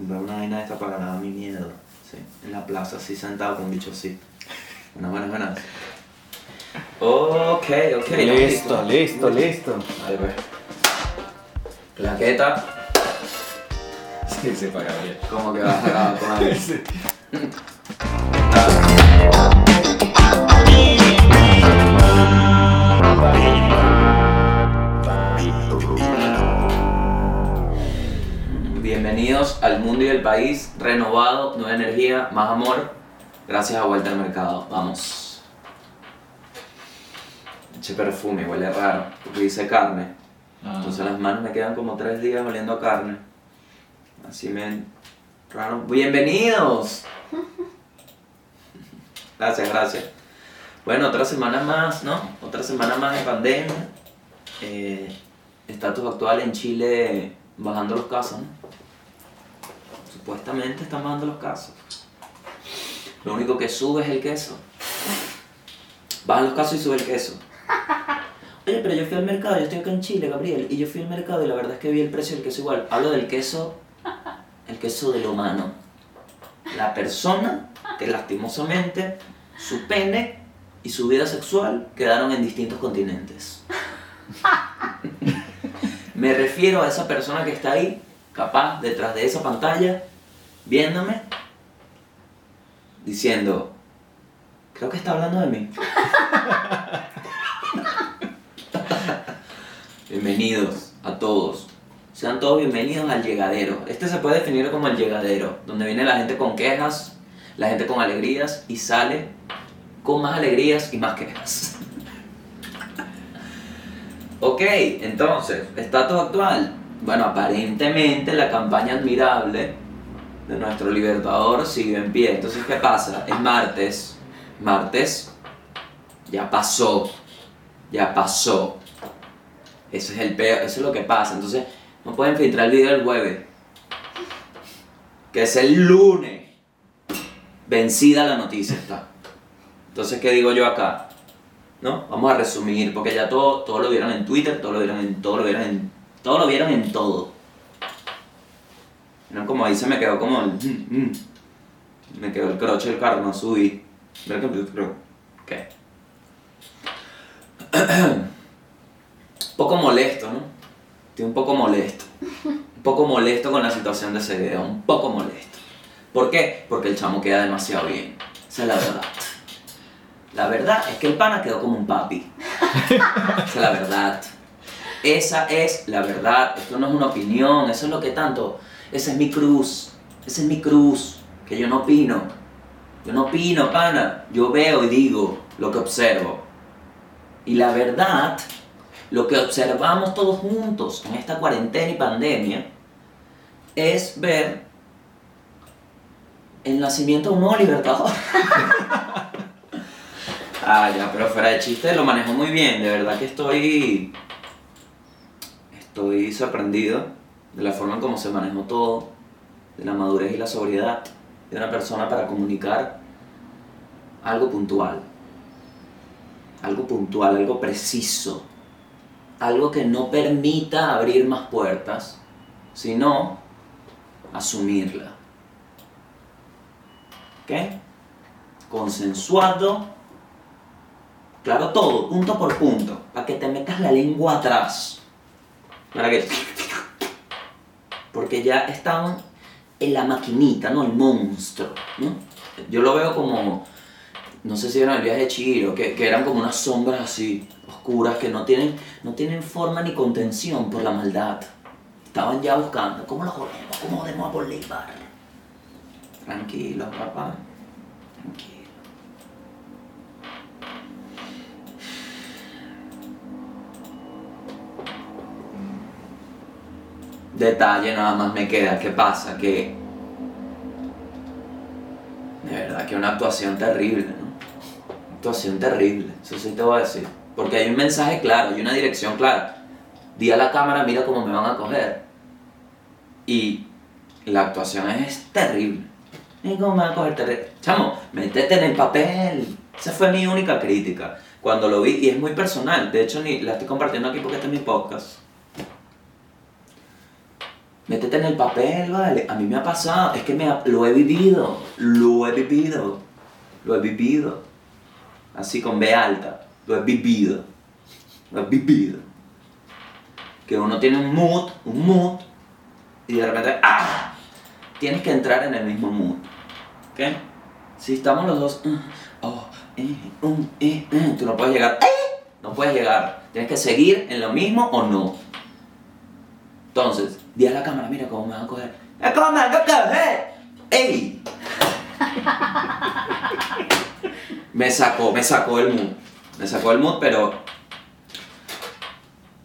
comprar una vaina esta para ganar mi miedo. Sí, en la plaza, así sentado con un bicho así. Buenas, buenas, buenas. Ok, ok. Listo, listo, listo. Ahí pues. Claqueta, Sí, sí, para Gabriel. como que vas a grabar con alguien. Al mundo y el país, renovado, nueva energía, más amor, gracias a Vuelta al Mercado. Vamos. Eche perfume, huele raro, porque dice carne. Ah. Entonces las manos me quedan como tres días oliendo a carne. Así me... Raro. Bienvenidos. Gracias, gracias. Bueno, otra semana más, ¿no? Otra semana más de pandemia. Eh, estatus actual en Chile bajando los casos, ¿no? Supuestamente están bajando los casos. Lo único que sube es el queso. Bajan los casos y sube el queso. Oye, pero yo fui al mercado, yo estoy acá en Chile, Gabriel, y yo fui al mercado y la verdad es que vi el precio del queso igual. Hablo del queso, el queso del humano. La persona que lastimosamente su pene y su vida sexual quedaron en distintos continentes. Me refiero a esa persona que está ahí, capaz, detrás de esa pantalla, viéndome, diciendo, creo que está hablando de mí. Bienvenidos a todos. Sean todos bienvenidos al llegadero. Este se puede definir como el llegadero, donde viene la gente con quejas, la gente con alegrías y sale con más alegrías y más quejas. ok, entonces, estatus actual. Bueno, aparentemente la campaña admirable de nuestro libertador sigue en pie. Entonces, ¿qué pasa? Es martes. Martes. Ya pasó. Ya pasó. Eso es el peor, eso es lo que pasa. Entonces, no pueden filtrar el video del jueves. Que es el lunes. Vencida la noticia está. Entonces, ¿qué digo yo acá? ¿No? Vamos a resumir, porque ya todo, todo lo vieron en Twitter, todo lo vieron en todo, lo vieron en todo, lo vieron en todo. ¿No? Como ahí se me quedó como mm, mm. Me quedó el croche del carro, no subí. Mira que creo. ¿Qué? poco molesto, ¿no? Estoy un poco molesto. Un poco molesto con la situación de ese video, un poco molesto. ¿Por qué? Porque el chamo queda demasiado bien. Esa es la verdad. La verdad es que el pana quedó como un papi. Esa es la verdad. Esa es la verdad. Esto no es una opinión, eso es lo que tanto. Esa es mi cruz. Esa es mi cruz. Que yo no opino. Yo no opino, pana. Yo veo y digo lo que observo. Y la verdad, lo que observamos todos juntos en esta cuarentena y pandemia, es ver el nacimiento de un nuevo libertador. ah, ya, pero fuera de chiste lo manejo muy bien. De verdad que estoy. Estoy sorprendido de la forma en cómo se manejó todo, de la madurez y la sobriedad de una persona para comunicar algo puntual. Algo puntual, algo preciso. Algo que no permita abrir más puertas, sino asumirla. ¿Ok? Consensuado. Claro, todo, punto por punto. Para que te metas la lengua atrás. Para que. Porque ya están en la maquinita, ¿no? El monstruo, ¿no? Yo lo veo como. No sé si vieron el viaje de Chiro, que, que eran como unas sombras así, oscuras, que no tienen, no tienen forma ni contención por la maldad. Estaban ya buscando, ¿cómo lo jodemos? ¿Cómo jodemos a? Tranquilo, papá. Tranquilo. Detalle nada más me queda. ¿Qué pasa? Que. De verdad que una actuación terrible, ¿no? Actuación terrible, eso sí te voy a decir. Porque hay un mensaje claro, hay una dirección clara. Di a la cámara, mira cómo me van a coger. Y la actuación es terrible. ¿Y cómo me van a coger terrible? Chamo, métete en el papel. Esa fue mi única crítica. Cuando lo vi, y es muy personal. De hecho, ni la estoy compartiendo aquí porque este es mi podcast. Métete en el papel, vale. A mí me ha pasado, es que lo he vivido, lo he vivido, lo he vivido. Así con B alta, lo he vivido, lo he vivido. Que uno tiene un mood, un mood, y de repente, ¡ah! Tienes que entrar en el mismo mood. ¿Ok? Si estamos los dos, mm, oh, eh, um, eh, eh, tú no puedes llegar, ¡eh! No puedes llegar. Tienes que seguir en lo mismo o no. Entonces, di a la cámara, mira cómo me van a coger. ¡Eh, cómo me a coger! ¡Ey! me sacó, me sacó el mood. Me sacó el mood, pero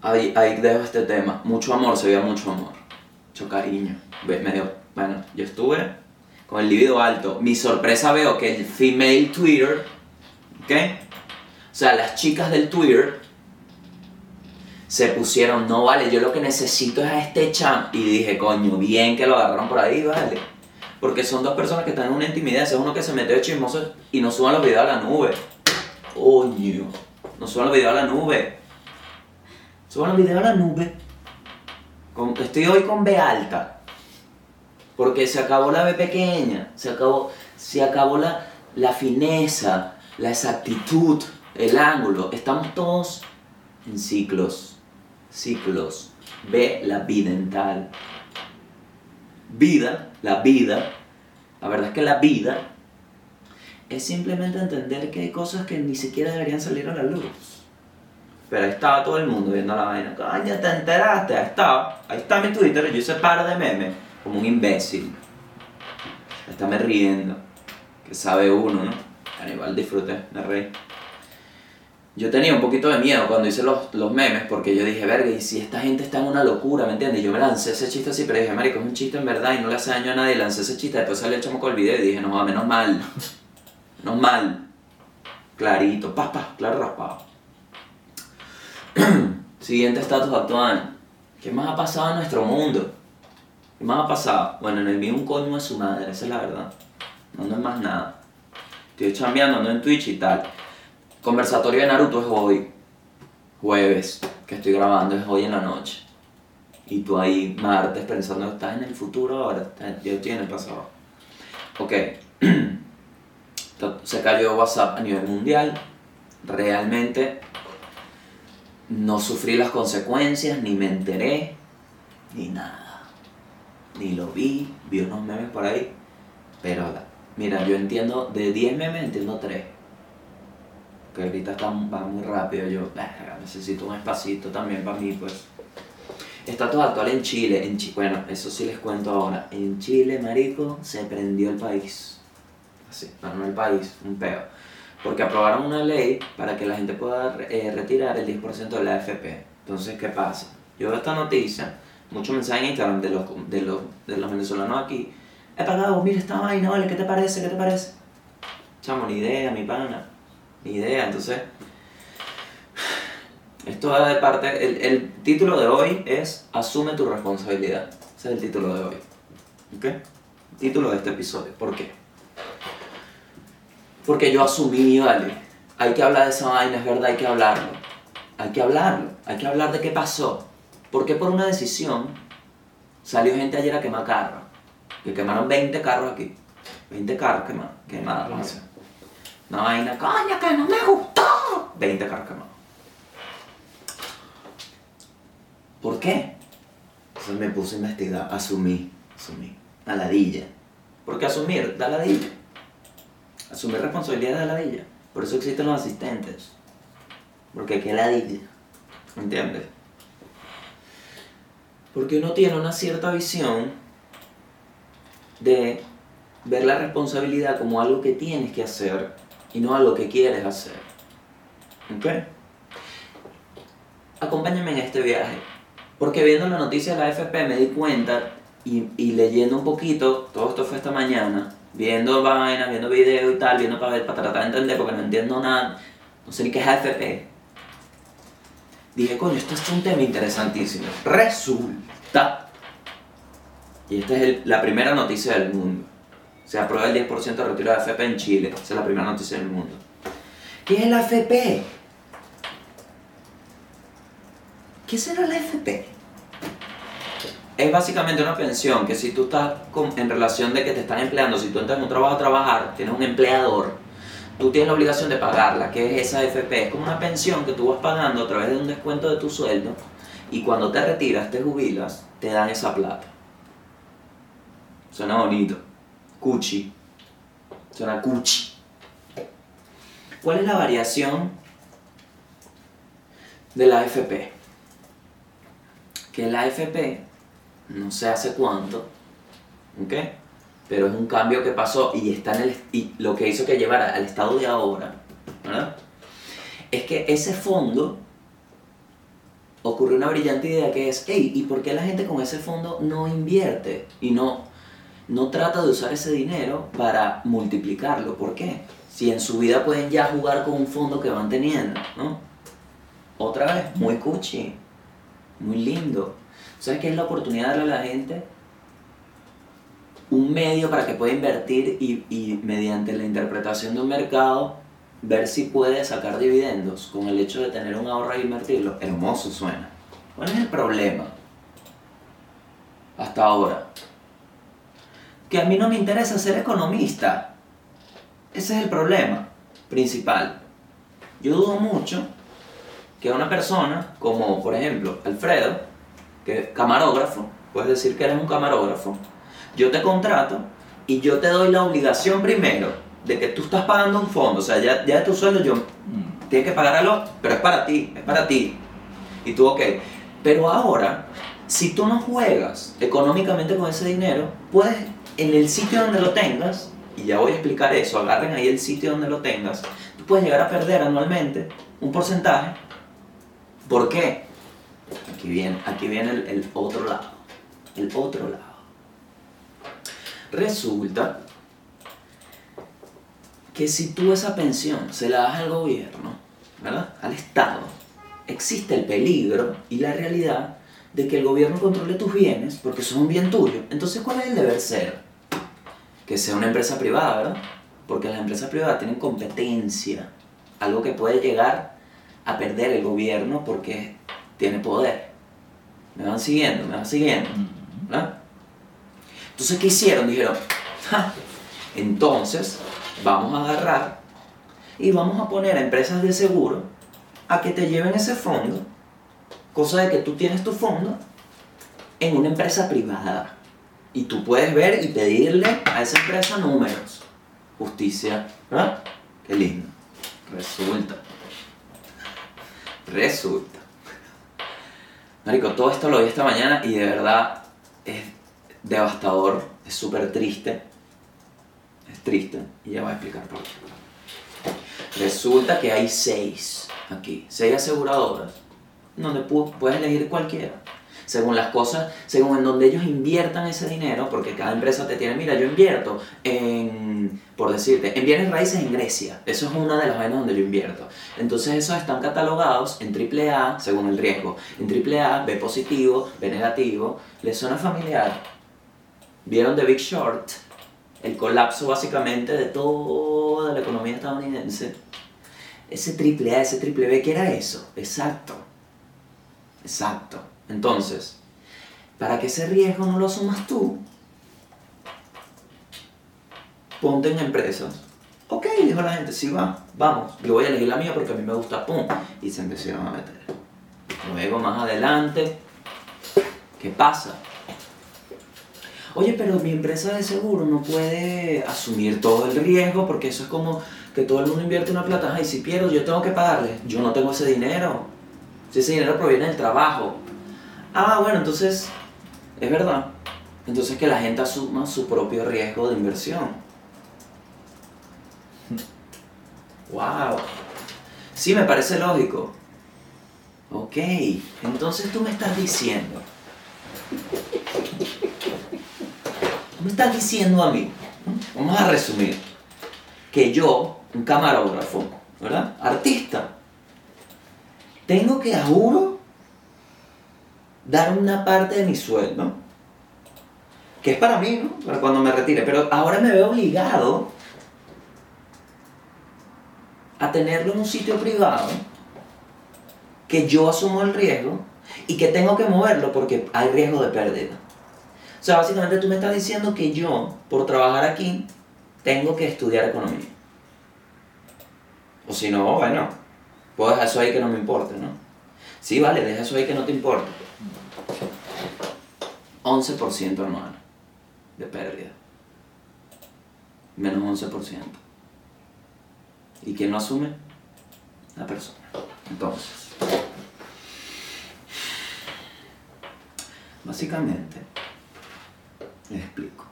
ahí, ahí dejo este tema. Mucho amor, se veía mucho amor. Mucho cariño. Ve- Me dio, bueno, yo estuve con el libido alto. Mi sorpresa veo que el female Twitter, ¿ok? O sea, las chicas del Twitter se pusieron, no vale, yo lo que necesito es a este champ. Y dije, coño, bien que lo agarraron por ahí, vale. Porque son dos personas que están en una intimidad. Ese es uno que se metió de chismoso y no suban los videos a la nube. Coño, no suban los videos a la nube. Suban los videos a la nube. Estoy hoy con B alta. Porque se acabó la B pequeña. Se acabó, se acabó la, la fineza, la exactitud, el ángulo. Estamos todos en ciclos. Ciclos. Ve la bidental. Vida, la vida. La verdad es que la vida es simplemente entender que hay cosas que ni siquiera deberían salir a la luz. Pero ahí estaba todo el mundo viendo la vaina. Coño, te enteraste. Ahí está. Ahí está mi Twitter. Yo hice par de memes. Como un imbécil. Estarme riendo. Que sabe uno, ¿no? Pero igual disfruté, me reí. Yo tenía un poquito de miedo cuando hice los, los memes porque yo dije, verga, y si esta gente está en una locura, ¿me entiendes? Yo me lancé ese chiste así, pero dije, marico, es un chiste en verdad y no le hace daño a nadie. Lancé ese chiste, después salió el chamo con el video y dije, no, menos mal. Menos mal. Clarito, pa, pa, claro raspado. Siguiente estatus actual. ¿Qué más ha pasado en nuestro mundo? ¿Qué más ha pasado? Bueno, en el mío un coño de su madre, esa es la verdad. No, no es más nada. Estoy chambeando, ando en Twitch y tal. Conversatorio de Naruto es hoy. Jueves, que estoy grabando, es hoy en la noche. Y tú ahí, martes, pensando estás en el futuro ahora. Yo estoy en el pasado. Ok. Se cayó WhatsApp a nivel mundial. Realmente no sufrí las consecuencias, ni me enteré, ni nada. Ni lo vi, vi unos memes por ahí. Pero, mira, yo entiendo, de 10 memes entiendo 3. Que ahorita está, va muy rápido, yo "Verga, necesito un espacito también para mí, pues. Estatus actual en Chile, en Chi- bueno, eso sí les cuento ahora. En Chile, marico, se prendió el país. Así, bueno, no el país, un peo. Porque aprobaron una ley para que la gente pueda eh, retirar el 10% de la AFP. Entonces, ¿qué pasa? Yo veo esta noticia, muchos mensajes en Instagram de los, de los, de los venezolanos aquí. He pagado, mira esta vaina, vale, ¿qué te parece? ¿Qué te parece? Chamo, ni idea, mi pana. Ni idea, entonces... Esto va de parte... El, el título de hoy es Asume tu responsabilidad. Ese es el título de hoy. ¿Ok? Título de este episodio. ¿Por qué? Porque yo asumí, vale. Hay que hablar de esa vaina, es verdad, hay que hablarlo. Hay que hablarlo. Hay que hablar de qué pasó. Porque por una decisión salió gente ayer a quemar carros. Que quemaron 20 carros aquí. 20 carros quemados. quemados. Una vaina, coño, que no me gustó. 20 carros quemados. ¿Por qué? Entonces me puse a investigar, asumí, asumí. A ladilla. ¿Por qué asumir? Da ladilla. Asumir responsabilidad de ladilla. Por eso existen los asistentes. Porque qué ladilla. ¿Me entiendes? Porque uno tiene una cierta visión de ver la responsabilidad como algo que tienes que hacer y no algo que quieres hacer. ¿Ok? Acompáñame en este viaje. Porque viendo la noticia de la AFP me di cuenta y, y leyendo un poquito, todo esto fue esta mañana, viendo vainas, viendo videos y tal, viendo para, para tratar de entender porque no entiendo nada, no sé ni qué es AFP. Dije, coño, esto es un tema interesantísimo. Resulta, y esta es el- la primera noticia del mundo, se aprueba el 10% de retiro de AFP en Chile, esa es la primera noticia del mundo. ¿Qué es la AFP? ¿Qué será la AFP? es básicamente una pensión que si tú estás con- en relación de que te están empleando, si tú entras en un trabajo a trabajar, tienes un empleador, tú tienes la obligación de pagarla, que es esa AFP. Es como una pensión que tú vas pagando a través de un descuento de tu sueldo y cuando te retiras, te jubilas, te dan esa plata. Suena bonito. Cuchi. Suena cuchi. ¿Cuál es la variación de la AFP? Que la AFP, no sé hace cuánto, ¿ok? Pero es un cambio que pasó y está en el, y lo que hizo que llevara al estado de ahora, ¿verdad? Es que ese fondo ocurrió una brillante idea que es, hey, ¿y por qué la gente con ese fondo no invierte y no, no trata de usar ese dinero para multiplicarlo? ¿Por qué? Si en su vida pueden ya jugar con un fondo que van teniendo, ¿no? Otra vez, muy cuchi, muy lindo. ¿Sabes qué es la oportunidad de darle a la gente? Un medio para que pueda invertir y, y mediante la interpretación de un mercado ver si puede sacar dividendos con el hecho de tener un ahorro e invertirlo. Hermoso suena. ¿Cuál es el problema? Hasta ahora. Que a mí no me interesa ser economista. Ese es el problema principal. Yo dudo mucho que una persona como, por ejemplo, Alfredo, que es camarógrafo, puedes decir que eres un camarógrafo, yo te contrato y yo te doy la obligación primero de que tú estás pagando un fondo, o sea, ya, ya de tu sueldo yo Mm. tienes que pagarlo, pero es para ti, es para ti. Y tú, ok. Pero ahora, si tú no juegas económicamente con ese dinero, puedes, en el sitio donde lo tengas, y ya voy a explicar eso, agarren ahí el sitio donde lo tengas, tú puedes llegar a perder anualmente un porcentaje. ¿Por qué? Aquí viene, aquí viene el, el otro lado. El otro lado. Resulta que si tú esa pensión se la das al gobierno, ¿verdad? Al Estado, existe el peligro y la realidad de que el gobierno controle tus bienes porque son un bien tuyo. Entonces, ¿cuál es el deber ser? Que sea una empresa privada, ¿verdad? Porque las empresas privadas tienen competencia, algo que puede llegar a perder el gobierno porque tiene poder. ¿Me van siguiendo? ¿Me van siguiendo? ¿verdad? Entonces, ¿qué hicieron? Dijeron, "Ja, entonces vamos a agarrar y vamos a poner a empresas de seguro a que te lleven ese fondo, cosa de que tú tienes tu fondo en una empresa privada. Y tú puedes ver y pedirle a esa empresa números. Justicia, ¿verdad? Qué lindo. Resulta. Resulta. Marico, todo esto lo vi esta mañana y de verdad es devastador, es súper triste. Es triste y ya voy a explicar por qué. Resulta que hay seis aquí, seis aseguradoras, donde pu- puedes elegir cualquiera. Según las cosas, según en donde ellos inviertan ese dinero, porque cada empresa te tiene, mira, yo invierto en, por decirte, en bienes raíces en Grecia. Eso es una de las vainas donde yo invierto. Entonces esos están catalogados en AAA según el riesgo. En AAA, B positivo, B negativo. ¿Les suena familiar? ¿Vieron The Big Short? El colapso básicamente de toda la economía estadounidense. Ese triple A, ese triple B, ¿qué era eso? Exacto. Exacto. Entonces, para que ese riesgo no lo asumas tú, ponte en empresas. Ok, dijo la gente, sí va, vamos, yo voy a elegir la mía porque a mí me gusta, pum. Y se empezaron a meter. Luego, más adelante, ¿qué pasa? Oye, pero mi empresa de seguro no puede asumir todo el riesgo porque eso es como que todo el mundo invierte una plata. Ay, si pierdo, yo tengo que pagarle. Yo no tengo ese dinero. Si ese dinero proviene del trabajo. Ah, bueno, entonces, es verdad. Entonces que la gente asuma su propio riesgo de inversión. Wow. Sí, me parece lógico. Ok, entonces tú me estás diciendo. Tú me estás diciendo a mí. Vamos a resumir. Que yo, un camarógrafo, ¿verdad? Artista, tengo que, a dar una parte de mi sueldo, que es para mí, ¿no? Para cuando me retire, pero ahora me veo obligado a tenerlo en un sitio privado, que yo asumo el riesgo y que tengo que moverlo porque hay riesgo de pérdida. sea, básicamente tú me estás diciendo que yo, por trabajar aquí, tengo que estudiar economía. O si no, bueno, puedo eso ahí que no me importe, ¿no? Sí, vale, deja eso ahí que no te importe. 11% anual de pérdida. Menos 11%. ¿Y quién lo asume? La persona. Entonces, básicamente, les explico.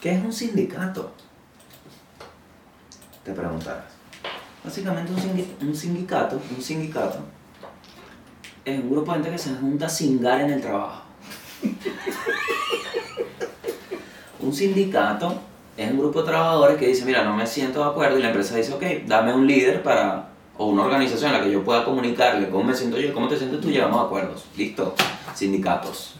¿Qué es un sindicato? Te preguntarás. Básicamente un sindicato, un sindicato, es un grupo de gente que se junta a cingar en el trabajo. un sindicato es un grupo de trabajadores que dice, mira, no me siento de acuerdo y la empresa dice, ok, dame un líder para, o una organización en la que yo pueda comunicarle cómo me siento yo, cómo te sientes tú, llegamos a acuerdos. Listo, sindicatos.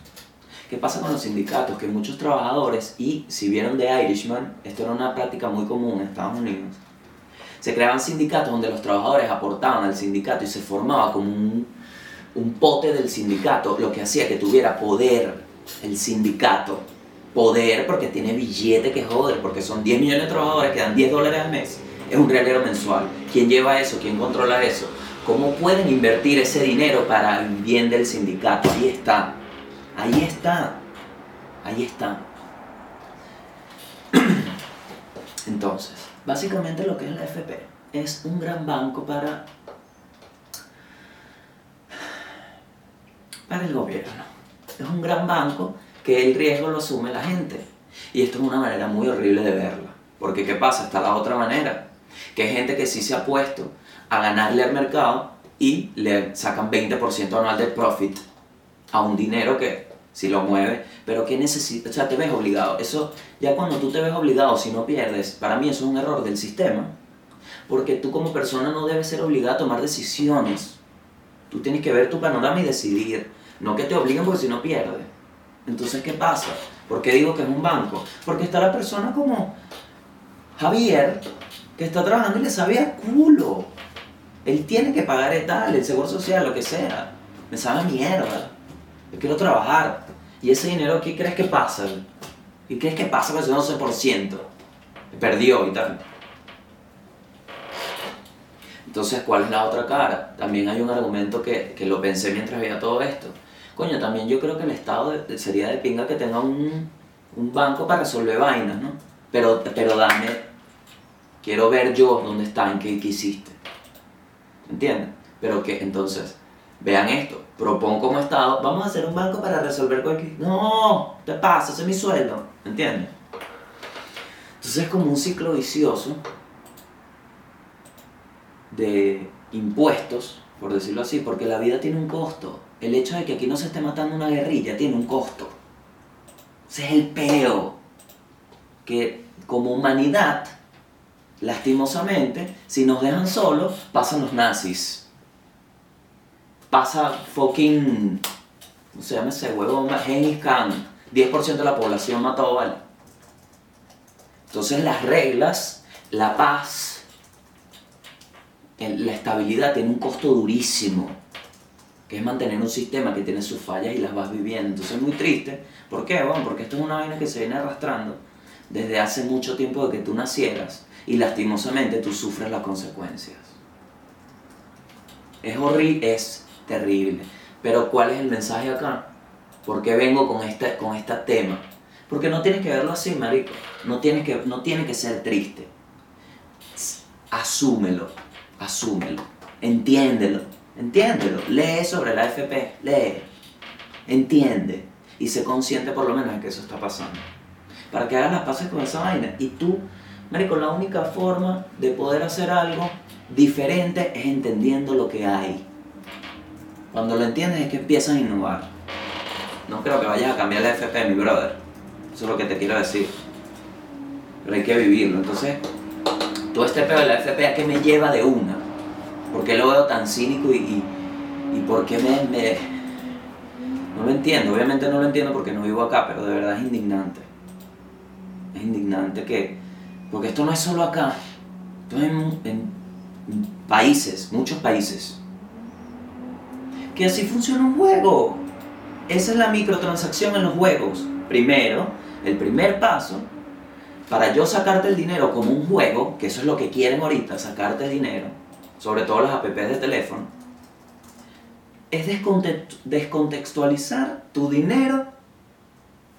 ¿Qué pasa con los sindicatos? Que muchos trabajadores, y si vieron de Irishman, esto era una práctica muy común en Estados Unidos, se creaban sindicatos donde los trabajadores aportaban al sindicato y se formaba como un, un pote del sindicato, lo que hacía que tuviera poder el sindicato. Poder porque tiene billete que joder, porque son 10 millones de trabajadores que dan 10 dólares al mes. Es un realero mensual. ¿Quién lleva eso? ¿Quién controla eso? ¿Cómo pueden invertir ese dinero para el bien del sindicato? Ahí está. Ahí está. Ahí está. Entonces, básicamente lo que es la FP es un gran banco para, para el gobierno. Es un gran banco que el riesgo lo asume la gente. Y esto es una manera muy horrible de verla. Porque ¿qué pasa? Está la otra manera. Que hay gente que sí se ha puesto a ganarle al mercado y le sacan 20% anual de profit a un dinero que si lo mueve, pero que necesita, o sea, te ves obligado. Eso, ya cuando tú te ves obligado, si no pierdes, para mí eso es un error del sistema, porque tú como persona no debes ser obligado a tomar decisiones. Tú tienes que ver tu panorama y decidir, no que te obliguen porque si no pierdes. Entonces, ¿qué pasa? ¿Por qué digo que es un banco? Porque está la persona como Javier, que está trabajando y le sabe a culo. Él tiene que pagar el tal, el seguro social, lo que sea. Me sabe a mierda. Yo quiero trabajar. Y ese dinero, ¿qué crees que pasa? ¿Qué crees que pasa con ese 11%? Perdió y tal. Entonces, ¿cuál es la otra cara? También hay un argumento que, que lo pensé mientras veía todo esto. Coño, también yo creo que el Estado sería de pinga que tenga un, un banco para resolver vainas, ¿no? Pero, pero dame, quiero ver yo dónde está, en qué, qué hiciste. ¿Entiendes? Pero que entonces, vean esto, propon como Estado, vamos a hacer un banco para resolver cualquier... No, te pasa, ese es mi sueldo. ¿Entiendes? Entonces es como un ciclo vicioso de impuestos, por decirlo así, porque la vida tiene un costo. El hecho de que aquí no se esté matando una guerrilla tiene un costo. Ese es el peo. Que como humanidad, lastimosamente, si nos dejan solos, pasan los nazis. Pasa fucking. ¿Cómo se llama ese huevo? Genghis Khan. 10% de la población mató, ¿vale? Entonces las reglas, la paz, la estabilidad tiene un costo durísimo, que es mantener un sistema que tiene sus fallas y las vas viviendo. Entonces es muy triste. ¿Por qué? Bueno, porque esto es una vaina que se viene arrastrando desde hace mucho tiempo de que tú nacieras y lastimosamente tú sufres las consecuencias. Es horrible, es terrible. Pero ¿cuál es el mensaje acá? ¿Por qué vengo con este, con este tema? Porque no tienes que verlo así, marico. No, tienes que, no tiene que ser triste. Asúmelo, asúmelo. Entiéndelo, entiéndelo. Lee sobre la FP, lee. Entiende. Y sé consciente por lo menos de que eso está pasando. Para que hagas las paces con esa vaina. Y tú, marico, la única forma de poder hacer algo diferente es entendiendo lo que hay. Cuando lo entiendes es que empiezas a innovar. No creo que vayas a cambiar la FP, mi brother. Eso es lo que te quiero decir. Pero hay que vivirlo. Entonces, todo este pedo de la FP, ¿a qué me lleva de una? ¿Por qué lo veo tan cínico y, y, por qué me, No lo entiendo. Obviamente no lo entiendo porque no vivo acá, pero de verdad es indignante. Es indignante que... Porque esto no es solo acá. Esto es en, países, muchos países. Que así funciona un juego. Esa es la microtransacción en los juegos. Primero, el primer paso, para yo sacarte el dinero como un juego, que eso es lo que quieren ahorita, sacarte dinero, sobre todo las apps de teléfono, es descontext- descontextualizar tu dinero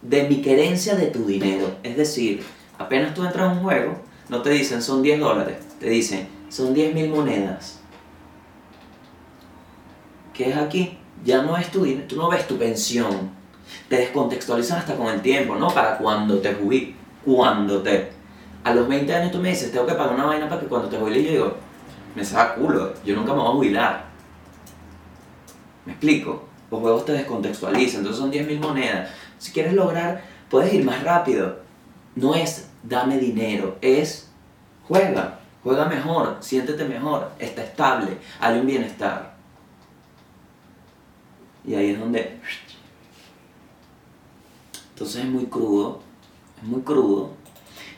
de mi querencia de tu dinero. Es decir, apenas tú entras a un juego, no te dicen son 10 dólares, te dicen son 10 mil monedas. ¿Qué es aquí? Ya no es tu dinero, tú no ves tu pensión. Te descontextualizan hasta con el tiempo, ¿no? Para cuando te jubiles, cuando te... A los 20 años tú me dices, tengo que pagar una vaina para que cuando te jubiles yo digo, me saca culo, yo nunca me voy a jubilar. ¿Me explico? Los juegos te descontextualizan, entonces son 10 mil monedas. Si quieres lograr, puedes ir más rápido. No es dame dinero, es juega, juega mejor, siéntete mejor, está estable, hay un bienestar. Y ahí es donde... Entonces es muy crudo, es muy crudo.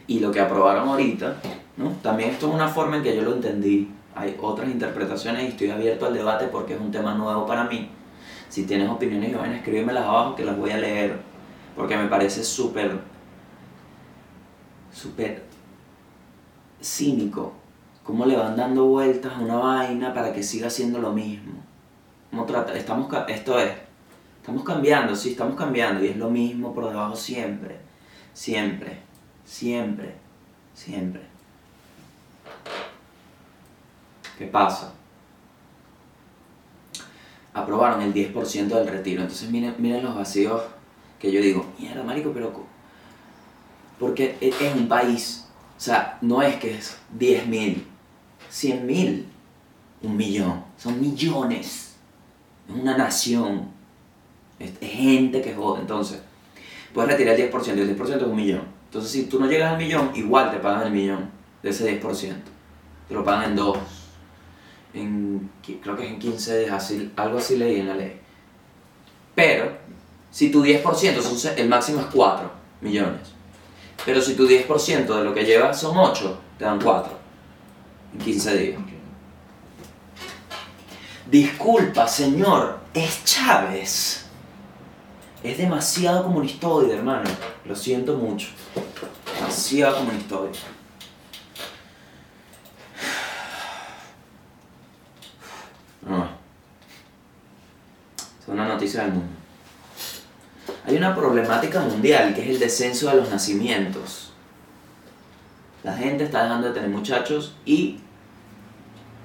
Y lo que aprobaron ahorita, ¿no? También esto es una forma en que yo lo entendí. Hay otras interpretaciones y estoy abierto al debate porque es un tema nuevo para mí. Si tienes opiniones, Joven, escríbemelas abajo que las voy a leer. Porque me parece súper, súper cínico. Cómo le van dando vueltas a una vaina para que siga siendo lo mismo. ¿Cómo trata? Estamos, esto es, estamos cambiando, sí, estamos cambiando y es lo mismo por debajo siempre. Siempre, siempre, siempre. ¿Qué pasa? Aprobaron el 10% del retiro. Entonces miren, miren los vacíos que yo digo, mierda, marico, pero... Porque e- es un país. O sea, no es que es 10 mil, 100 mil, un millón. Son millones. Es una nación. Es, gente que jode. Entonces, puedes retirar el 10%. Y el 10% es un millón. Entonces, si tú no llegas al millón, igual te pagan el millón de ese 10%. Te lo pagan en dos. En, creo que es en 15 días, así, algo así leí en la ley. Pero, si tu 10%, son, el máximo es 4 millones. Pero si tu 10% de lo que llevas son 8, te dan 4 en 15 días. Disculpa, señor, es Chávez. Es demasiado comunistoide, hermano. Lo siento mucho. Demasiado comunistoide. Es una noticia del mundo. Hay una problemática mundial que es el descenso de los nacimientos. La gente está dejando de tener muchachos y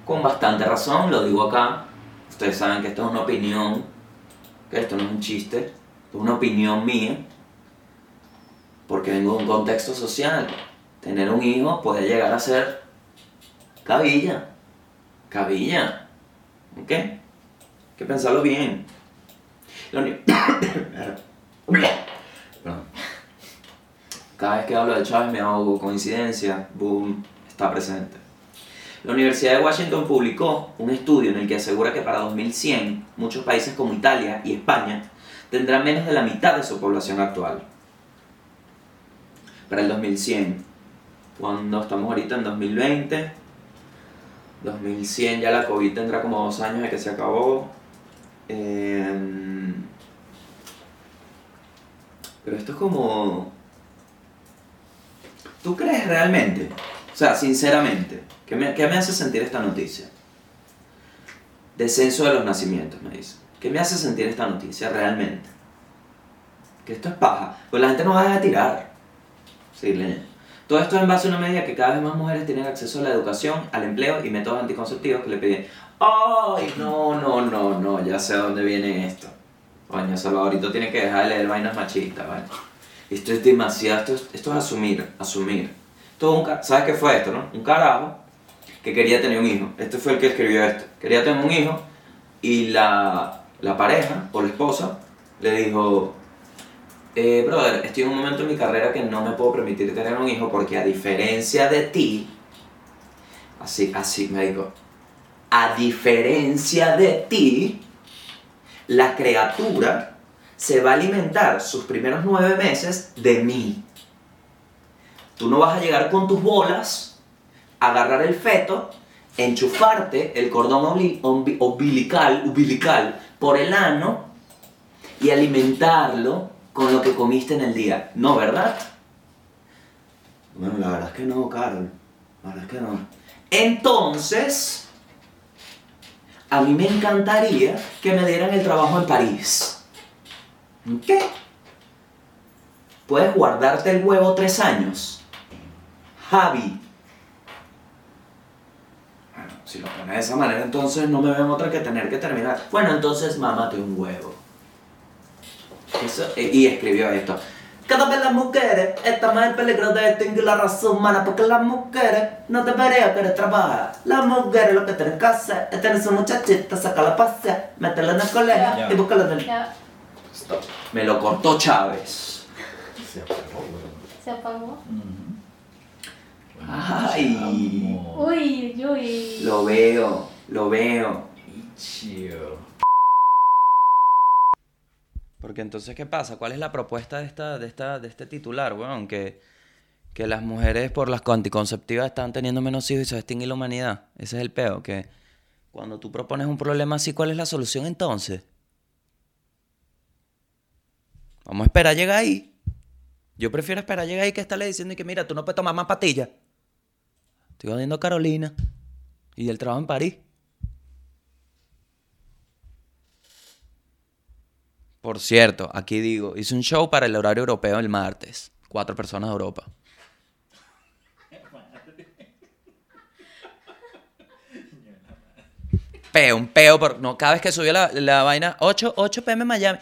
con bastante razón, lo digo acá. Ustedes saben que esto es una opinión, que esto no es un chiste, esto es una opinión mía, porque vengo de un contexto social. Tener un hijo puede llegar a ser cabilla, cabilla, ¿ok? Hay que pensarlo bien. Cada vez que hablo de Chávez me hago coincidencia, boom, está presente. La Universidad de Washington publicó un estudio en el que asegura que para 2100 muchos países como Italia y España tendrán menos de la mitad de su población actual. Para el 2100, cuando estamos ahorita en 2020, 2100 ya la COVID tendrá como dos años de que se acabó. Em, pero esto es como... ¿Tú crees realmente? O sea, sinceramente, ¿qué me, qué me hace sentir esta noticia? Descenso de los nacimientos, me dice. ¿Qué me hace sentir esta noticia realmente? Que esto es paja. Pues la gente no va a dejar de tirar. Sí, leyendo. Todo esto es en base a una medida que cada vez más mujeres tienen acceso a la educación, al empleo y métodos anticonceptivos que le piden. ¡Ay, no, no, no, no! Ya sé a dónde viene esto. Coño, Salvadorito tiene que dejar de vainas machistas, ¿vale? Esto es demasiado, esto es, esto es asumir, asumir. Todo un ¿Sabes qué fue esto, no? Un carajo que quería tener un hijo. Este fue el que escribió esto. Quería tener un hijo y la, la pareja o la esposa le dijo, eh, brother, estoy en un momento en mi carrera que no me puedo permitir tener un hijo porque a diferencia de ti, así, así me dijo, a diferencia de ti, la criatura se va a alimentar sus primeros nueve meses de mí. Tú no vas a llegar con tus bolas, agarrar el feto, enchufarte el cordón umbilical, umbilical por el ano y alimentarlo con lo que comiste en el día. No, ¿verdad? Bueno, la verdad es que no, Carol. La verdad es que no. Entonces, a mí me encantaría que me dieran el trabajo en París. ¿Qué? Puedes guardarte el huevo tres años. Javi. Bueno, si lo pones de esa manera, entonces no me ven otra que tener que terminar. Bueno, entonces mámate un huevo. Y escribió esto. Cada vez las mujeres estamos en peligro de extinguir la raza humana porque las mujeres no deberían querer trabajar. Las mujeres lo que tienen que hacer es tener su muchachita, sacarla a pasear, meterla en el colegio y buscarla en el... Stop. Me lo cortó Chávez. Se apagó, weón. se apagó. Ay. Uy, uy. Lo veo, lo veo. Ichio. Porque entonces, ¿qué pasa? ¿Cuál es la propuesta de, esta, de, esta, de este titular, weón? Que, que las mujeres por las anticonceptivas están teniendo menos hijos y se extingue la humanidad. Ese es el peo, que cuando tú propones un problema así, ¿cuál es la solución entonces? Vamos a esperar llegar ahí. Yo prefiero esperar llegar ahí que estarle diciendo que mira, tú no puedes tomar más pastillas. Estoy jodiendo a Carolina. Y del trabajo en París. Por cierto, aquí digo, hice un show para el horario europeo el martes. Cuatro personas de Europa. Peo, un peo. Por, no, cada vez que subía la, la vaina, 8, 8 pm Miami.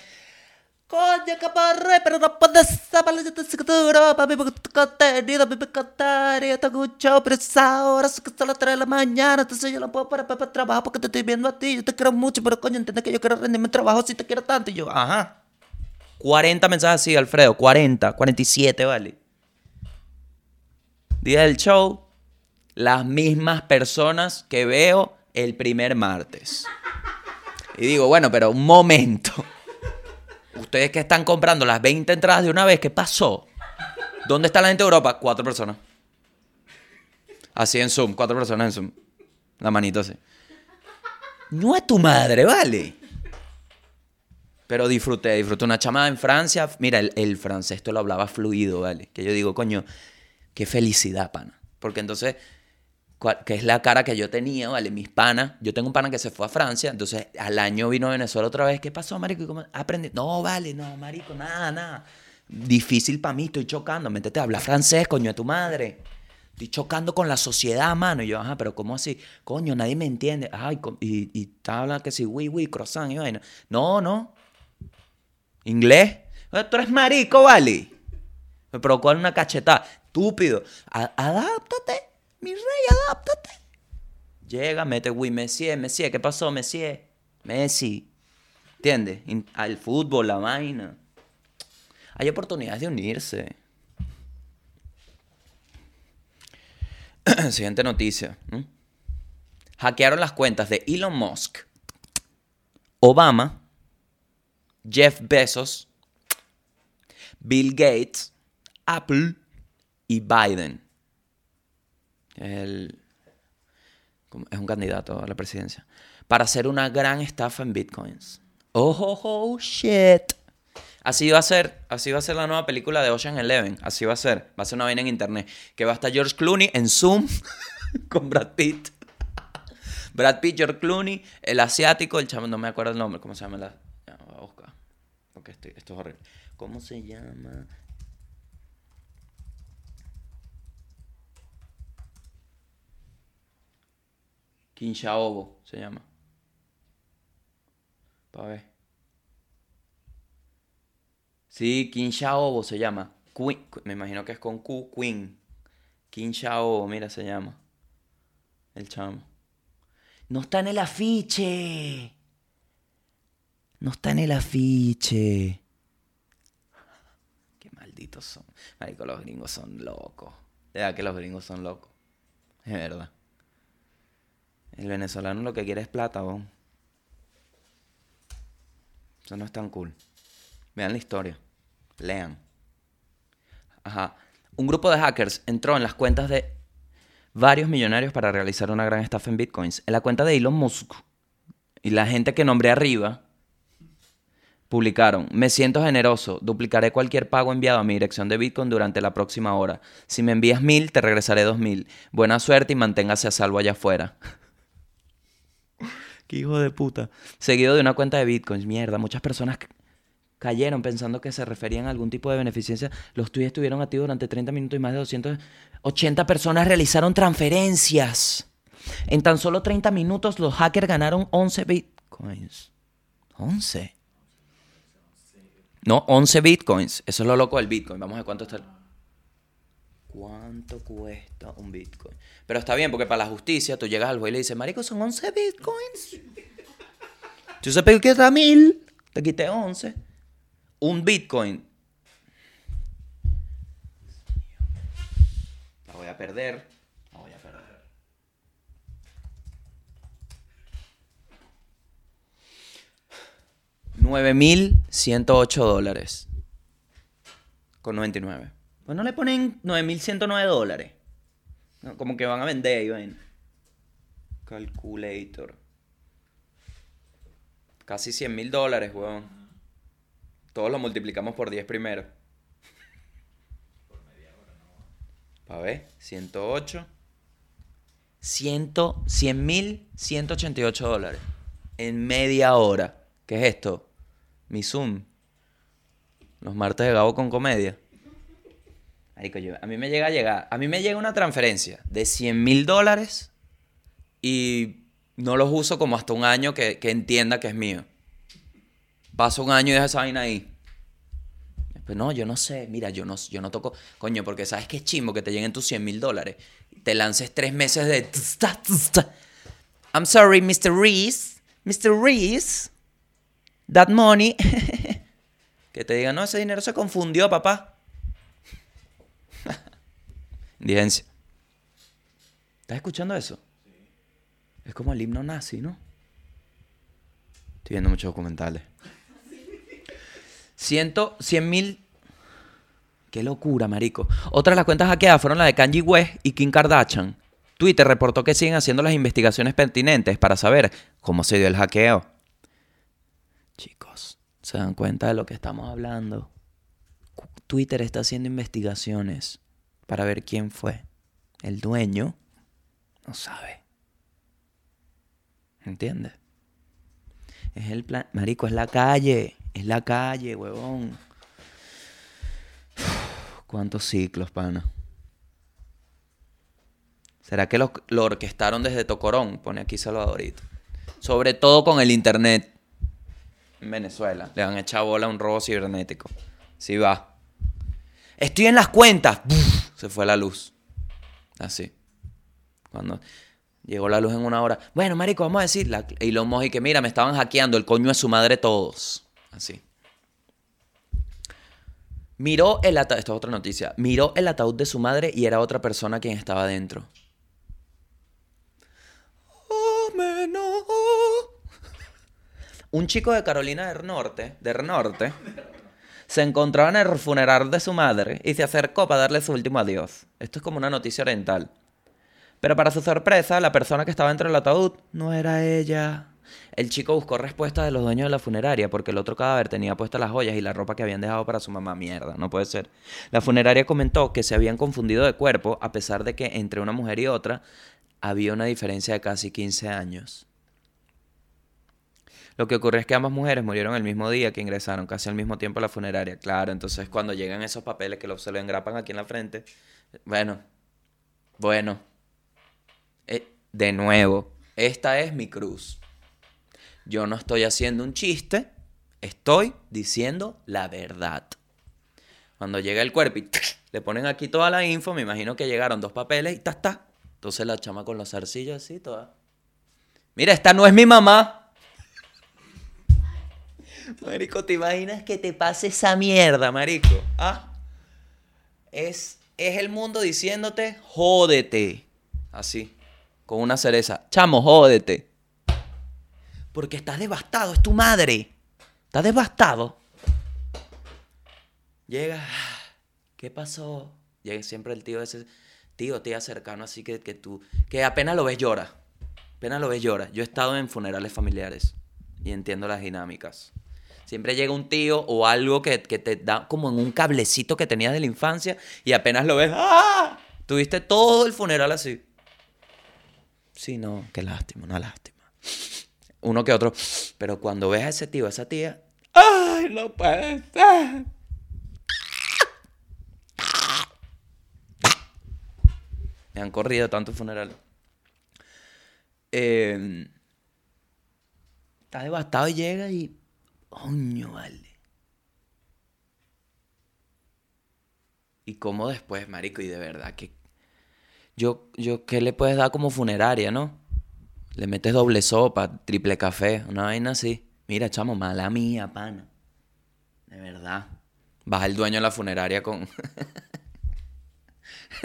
Coño, caparre, pero no puedes saber yo te sigo Europa, mi contenido, mi contenido, tengo un show, pero es ahora, son que son las 3 de la mañana, entonces yo no puedo parar para, trabajar porque te estoy viendo a ti, yo te quiero mucho, pero coño, entiendes que yo quiero rendirme en trabajo si te quiero tanto, y yo, ajá. 40 mensajes así, Alfredo, 40, 47, vale. Día del show, las mismas personas que veo el primer martes. Y digo, bueno, pero un momento. Ustedes que están comprando las 20 entradas de una vez, ¿qué pasó? ¿Dónde está la gente de Europa? Cuatro personas. Así en Zoom, cuatro personas en Zoom. La manito así. No es tu madre, ¿vale? Pero disfruté, disfruté una chamada en Francia. Mira, el, el francés esto lo hablaba fluido, ¿vale? Que yo digo, coño, qué felicidad, pana. Porque entonces, que es la cara que yo tenía, ¿vale? Mis panas. Yo tengo un pana que se fue a Francia, entonces al año vino a Venezuela otra vez. ¿Qué pasó, marico? ¿Y cómo aprendí? No, vale, no, marico, nada, nada. Difícil para mí, estoy chocando. Métete a hablar francés, coño, de tu madre. Estoy chocando con la sociedad, mano. Y yo, ajá, pero ¿cómo así? Coño, nadie me entiende. Ay, y, y está hablando que sí, oui, oui, croissant y vaina. No, no. ¿Inglés? Tú eres marico, vale. Me provocó una cachetada. Estúpido. Adáptate, mi rey, adáptate. Llega, mete, oui, Messi, Messi. ¿Qué pasó, Messi? Messi. ¿Entiendes? Al fútbol, la vaina. Hay oportunidades de unirse. Siguiente noticia. ¿no? Hackearon las cuentas de Elon Musk, Obama, Jeff Bezos, Bill Gates, Apple y Biden. El- es un candidato a la presidencia. Para hacer una gran estafa en bitcoins. Oh, oh, oh, shit. Así va a ser, así va a ser la nueva película de Ocean Eleven. Así va a ser. Va a ser una vaina en internet. Que va a estar George Clooney en Zoom con Brad Pitt. Brad Pitt, George Clooney, el asiático, el chamo, no me acuerdo el nombre, ¿cómo se llama? La... Ya, voy a buscar. Porque estoy- esto es horrible. ¿Cómo se llama? Kim Shaobo se llama. Para ver. Sí, Kim Shaobo se llama. Queen- me imagino que es con Q, Queen. Kim Shaobo, mira, se llama. El chamo. No está en el afiche. No está en el afiche. Qué malditos son. Marico, los gringos son locos. De verdad que los gringos son locos. Es verdad. El venezolano lo que quiere es plata, bon. Eso no es tan cool. Vean la historia. Lean. Ajá. Un grupo de hackers entró en las cuentas de varios millonarios para realizar una gran estafa en bitcoins. En la cuenta de Elon Musk y la gente que nombré arriba Publicaron, me siento generoso, duplicaré cualquier pago enviado a mi dirección de Bitcoin durante la próxima hora. Si me envías mil, te regresaré dos mil. Buena suerte y manténgase a salvo allá afuera. Qué hijo de puta. Seguido de una cuenta de Bitcoins. Mierda, muchas personas ca- cayeron pensando que se referían a algún tipo de beneficencia. Los tuyos estuvieron activos durante 30 minutos y más de 280 personas realizaron transferencias. En tan solo 30 minutos los hackers ganaron 11 Bitcoins. 11. No, 11 bitcoins. Eso es lo loco del bitcoin. Vamos a ver cuánto está. ¿Cuánto cuesta un bitcoin? Pero está bien, porque para la justicia tú llegas al juez y le dices, Marico, son 11 bitcoins. Tú sabes que está mil. Te quité 11. Un bitcoin. La voy a perder. La voy a perder. $9,108 dólares. Con 99. Pues no le ponen 9.109 dólares. No, como que van a vender y vaina. Calculator. Casi 100 mil dólares, weón. Todos lo multiplicamos por 10 primero. A ver, 108. 100 mil 188 dólares. En media hora. ¿Qué es esto? Mi Zoom. Los martes de Gabo con comedia. A mí me llega a llegar. A mí me llega una transferencia de 100 mil dólares y no los uso como hasta un año que, que entienda que es mío. Paso un año y dejo esa vaina ahí. Pues no, yo no sé. Mira, yo no, yo no toco. Coño, porque sabes que es chimbo que te lleguen tus 100 mil dólares. Te lances tres meses de. I'm sorry, Mr. Reese. Mr. Reese. That money. que te digan, no, ese dinero se confundió, papá. Indigencia. ¿Estás escuchando eso? Es como el himno nazi, ¿no? Estoy viendo muchos documentales. Ciento, cien mil. Qué locura, marico. Otras de las cuentas hackeadas fueron las de Kanye West y Kim Kardashian. Twitter reportó que siguen haciendo las investigaciones pertinentes para saber cómo se dio el hackeo. Chicos, ¿se dan cuenta de lo que estamos hablando? Twitter está haciendo investigaciones para ver quién fue. El dueño no sabe. ¿Entiendes? Es el plan. Marico, es la calle. Es la calle, huevón. ¿Cuántos ciclos, pana? ¿Será que lo, orquestaron desde Tocorón? Pone aquí Salvadorito. Sobre todo con el internet. En Venezuela. Le han echado bola a un robo cibernético. Sí va. Estoy en las cuentas. ¡Buf! Se fue la luz. Así. Cuando llegó la luz en una hora. Bueno, marico, vamos a decir. La, Elon Musk y que mira, me estaban hackeando el coño de su madre todos. Así. Miró el ataúd. Esto es otra noticia. Miró el ataúd de su madre y era otra persona quien estaba dentro. Ameno. Un chico de Carolina del Norte, del Norte, se encontraba en el funeral de su madre y se acercó para darle su último adiós. Esto es como una noticia oriental. Pero para su sorpresa, la persona que estaba dentro del ataúd no era ella. El chico buscó respuestas de los dueños de la funeraria porque el otro cadáver tenía puestas las joyas y la ropa que habían dejado para su mamá. Mierda, no puede ser. La funeraria comentó que se habían confundido de cuerpo a pesar de que entre una mujer y otra había una diferencia de casi 15 años. Lo que ocurre es que ambas mujeres murieron el mismo día que ingresaron, casi al mismo tiempo a la funeraria. Claro, entonces cuando llegan esos papeles que lo- se lo engrapan aquí en la frente, bueno, bueno, eh, de nuevo, esta es mi cruz. Yo no estoy haciendo un chiste, estoy diciendo la verdad. Cuando llega el cuerpo y le ponen aquí toda la info, me imagino que llegaron dos papeles y ta, ta. Entonces la chama con los zarcillos así, toda. Mira, esta no es mi mamá. Marico, ¿te imaginas que te pase esa mierda, marico? ¿Ah? Es, es el mundo diciéndote, jódete. Así, con una cereza. Chamo, jódete. Porque estás devastado, es tu madre. Estás devastado. Llega, ¿qué pasó? Llega siempre el tío ese, tío, tía cercano, así que, que tú, que apenas lo ves llora. Apenas lo ves llora. Yo he estado en funerales familiares y entiendo las dinámicas. Siempre llega un tío o algo que, que te da como en un cablecito que tenías de la infancia y apenas lo ves, ¡ah! Tuviste todo el funeral así. Sí, no, qué lástima, una lástima. Uno que otro. Pero cuando ves a ese tío, a esa tía, ¡ay, no puede ser! Me han corrido tantos funerales. Eh, está devastado y llega y. Coño, vale. Y cómo después, marico, y de verdad que. Yo, yo, ¿qué le puedes dar como funeraria, no? Le metes doble sopa, triple café, una vaina así. Mira, chamo, mala mía, pana. De verdad. Baja el dueño de la funeraria con. el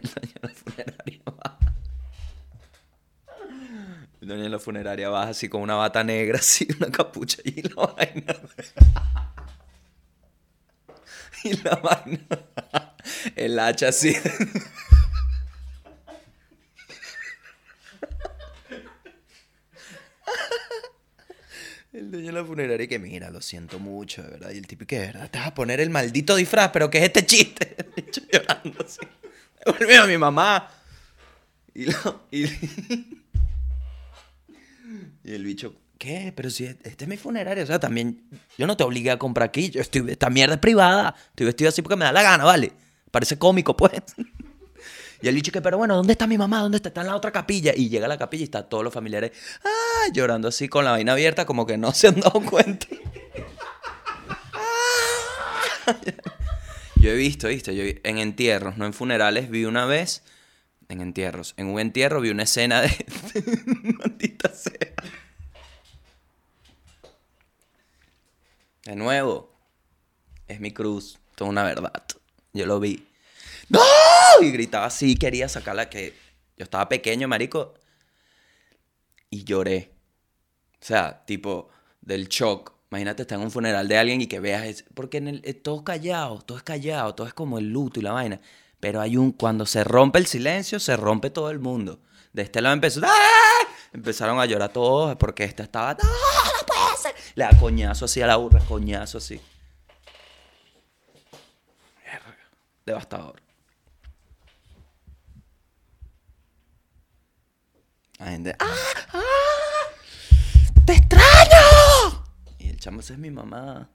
dueño de la funeraria baja. El dueño de la funeraria baja así con una bata negra, así, una capucha y la vaina. y la vaina. El hacha así. El dueño de la funeraria que mira, lo siento mucho, de verdad. Y el tipo que, de verdad, te vas a poner el maldito disfraz, pero ¿qué es este chiste? El llorando así. Devuelve a mi mamá. Y, lo- y el bicho, ¿qué? Pero si este es mi funeraria, o sea, también yo no te obligué a comprar aquí. Yo estoy, esta mierda es privada. Estoy vestido así porque me da la gana, ¿vale? Parece cómico, pues. Y el bicho que, pero bueno, ¿dónde está mi mamá? ¿Dónde está? Está en la otra capilla. Y llega a la capilla y está todos los familiares ah, llorando así con la vaina abierta, como que no se han dado cuenta. Yo he visto, ¿viste? Yo vi- en entierros, no en funerales, vi una vez, en entierros, en un entierro vi una escena de... Maldita sea. De nuevo, es mi cruz, toda una verdad. Yo lo vi. ¡No! Y gritaba así, quería sacarla que yo estaba pequeño, marico, y lloré. O sea, tipo, del shock. Imagínate estar en un funeral de alguien y que veas, porque en el, eh, todo es callado, todo es callado, todo es como el luto y la vaina. Pero hay un, cuando se rompe el silencio, se rompe todo el mundo. De este lado empezó, ¡ah! Empezaron a llorar todos porque esta estaba, ¡no! Le da coñazo así a la burra, coñazo así. Devastador. La gente, ¡ah! ¡ah! ¡Te extraño! Y el chamo, esa es mi mamá.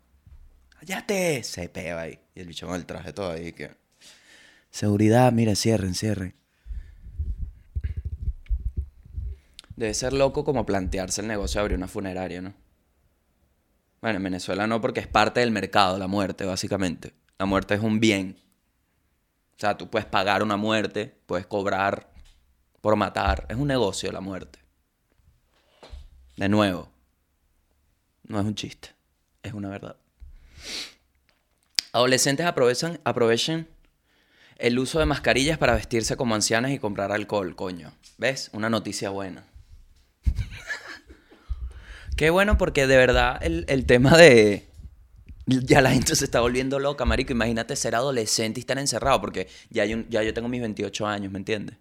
¡Cállate! Se pega ahí. Y el bicho con el traje todo ahí que... Seguridad, mira, cierren, cierren. Debe ser loco como plantearse el negocio de abrir una funeraria, ¿no? Bueno, en Venezuela no, porque es parte del mercado, la muerte, básicamente. La muerte es un bien. O sea, tú puedes pagar una muerte, puedes cobrar por matar. Es un negocio la muerte. De nuevo, no es un chiste, es una verdad. Adolescentes aprovechan, aprovechen el uso de mascarillas para vestirse como ancianas y comprar alcohol, coño. ¿Ves? Una noticia buena. Qué bueno porque de verdad el, el tema de... Ya la gente se está volviendo loca, marico. Imagínate ser adolescente y estar encerrado porque ya, ya yo tengo mis 28 años, ¿me entiendes?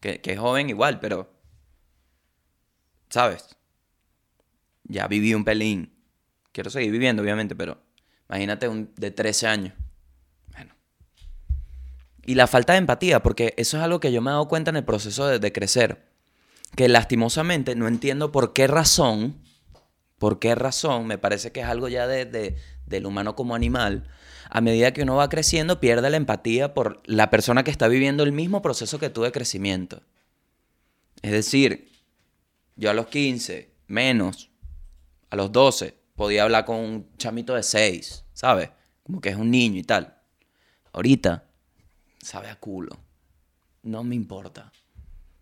Que, que es joven igual, pero... ¿Sabes? Ya viví un pelín. Quiero seguir viviendo, obviamente, pero imagínate un de 13 años. Y la falta de empatía, porque eso es algo que yo me he dado cuenta en el proceso de, de crecer. Que lastimosamente no entiendo por qué razón, por qué razón, me parece que es algo ya de, de- del humano como animal. A medida que uno va creciendo, pierde la empatía por la persona que está viviendo el mismo proceso que tú de crecimiento. Es decir, yo a los 15, menos, a los 12, podía hablar con un chamito de 6, ¿sabes? Como que es un niño y tal. Ahorita, sabe a culo. No me importa.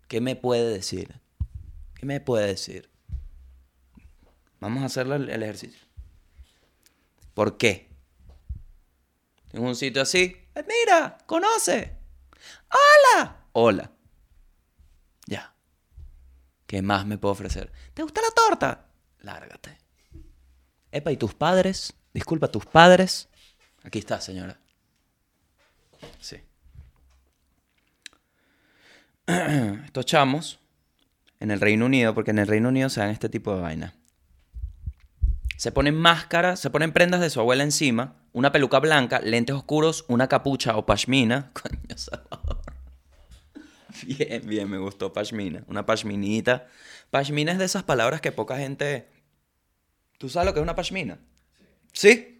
¿Qué me puede decir? ¿Qué me puede decir? Vamos a hacer el, ejercicio. ¿Por qué? En un sitio así, "Eh, mira, conoce. Hola. Hola. Ya. ¿Qué más me puedo ofrecer? ¿Te gusta la torta? Lárgate. Epa, ¿y tus padres? Disculpa, ¿tus padres? Aquí está, señora. Sí. Estos chamos en el Reino Unido, porque en el Reino Unido se dan este tipo de vainas. Se ponen máscaras, se ponen prendas de su abuela encima, una peluca blanca, lentes oscuros, una capucha o pashmina. Coño, Salvador. Bien, bien, me gustó pashmina. Una pashminita. Pashmina es de esas palabras que poca gente... ¿Tú sabes lo que es una pashmina? ¿Sí?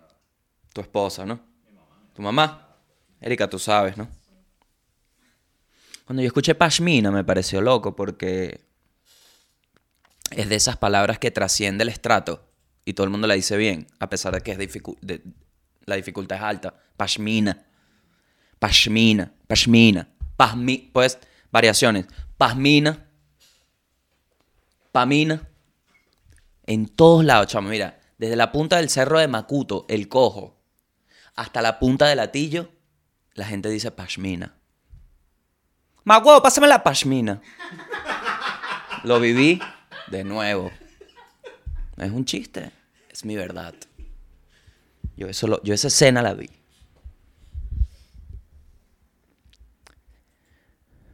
Tu esposa, ¿no? Tu mamá. Erika, tú sabes, ¿no? Cuando yo escuché pashmina me pareció loco porque es de esas palabras que trasciende el estrato y todo el mundo la dice bien, a pesar de que es la dificultad es alta. Pashmina. Pashmina. Pashmina. Pashmi, pues, variaciones. Pashmina. Pamina. En todos lados, chamo. Mira, desde la punta del cerro de Macuto, el cojo, hasta la punta del latillo, la gente dice pashmina. Más huevo, pásame la pashmina. Lo viví de nuevo. Es un chiste, es mi verdad. Yo, eso yo esa escena la vi.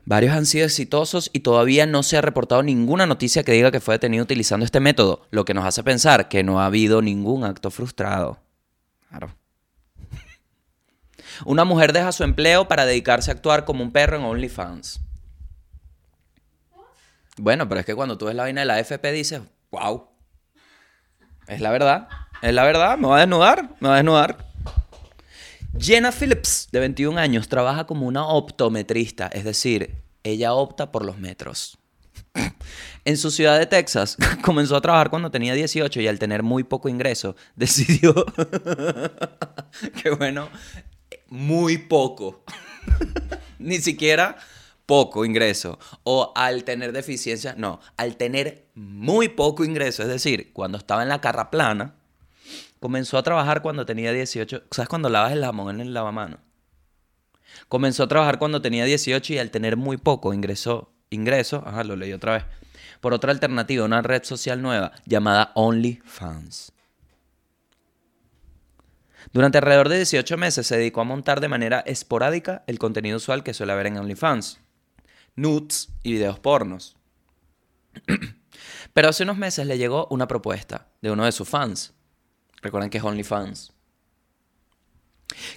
Varios han sido exitosos y todavía no se ha reportado ninguna noticia que diga que fue detenido utilizando este método, lo que nos hace pensar que no ha habido ningún acto frustrado. Claro. Una mujer deja su empleo para dedicarse a actuar como un perro en OnlyFans. Bueno, pero es que cuando tú ves la vaina de la FP dices, wow. Es la verdad. Es la verdad. Me va a desnudar. Me va a desnudar. Jenna Phillips, de 21 años, trabaja como una optometrista, es decir, ella opta por los metros. En su ciudad de Texas, comenzó a trabajar cuando tenía 18 y al tener muy poco ingreso, decidió... Qué bueno, muy poco. Ni siquiera poco ingreso. O al tener deficiencia, no, al tener muy poco ingreso, es decir, cuando estaba en la carra plana, comenzó a trabajar cuando tenía 18. ¿Sabes cuando lavas el jamón en el lavamano? Comenzó a trabajar cuando tenía 18 y al tener muy poco ingresó, ingreso, ajá, lo leí otra vez, por otra alternativa, una red social nueva llamada OnlyFans. Durante alrededor de 18 meses se dedicó a montar de manera esporádica el contenido usual que suele haber en OnlyFans. Nudes y videos pornos. Pero hace unos meses le llegó una propuesta de uno de sus fans. Recuerden que es OnlyFans.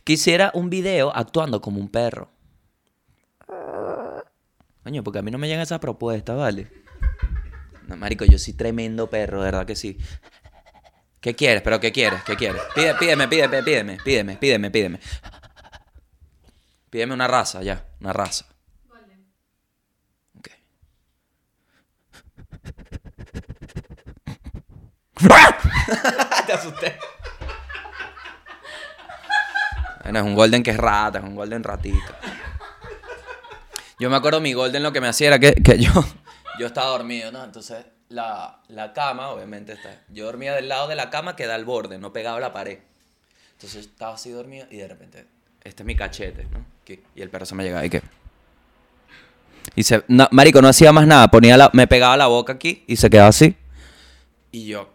Quisiera un video actuando como un perro. Coño, porque a mí no me llega esa propuesta, ¿vale? No, marico, yo soy tremendo perro, verdad que sí. ¿Qué quieres? ¿Pero qué quieres? ¿Qué quieres? Pide, pídeme, pídeme, pídeme, pídeme, pídeme, pídeme. Pídeme una raza, ya, una raza. Ok. Te asusté. Bueno, es un golden que es rata, es un golden ratito. Yo me acuerdo mi golden lo que me hacía era que, que yo, yo estaba dormido, ¿no? Entonces la, la cama, obviamente, está. Yo dormía del lado de la cama que da al borde, no pegaba a la pared. Entonces estaba así dormido y de repente, este es mi cachete, ¿no? Y el perro se me llegaba y que. Y se, marico, no hacía más nada, ponía la, me pegaba la boca aquí y se quedaba así. Y yo.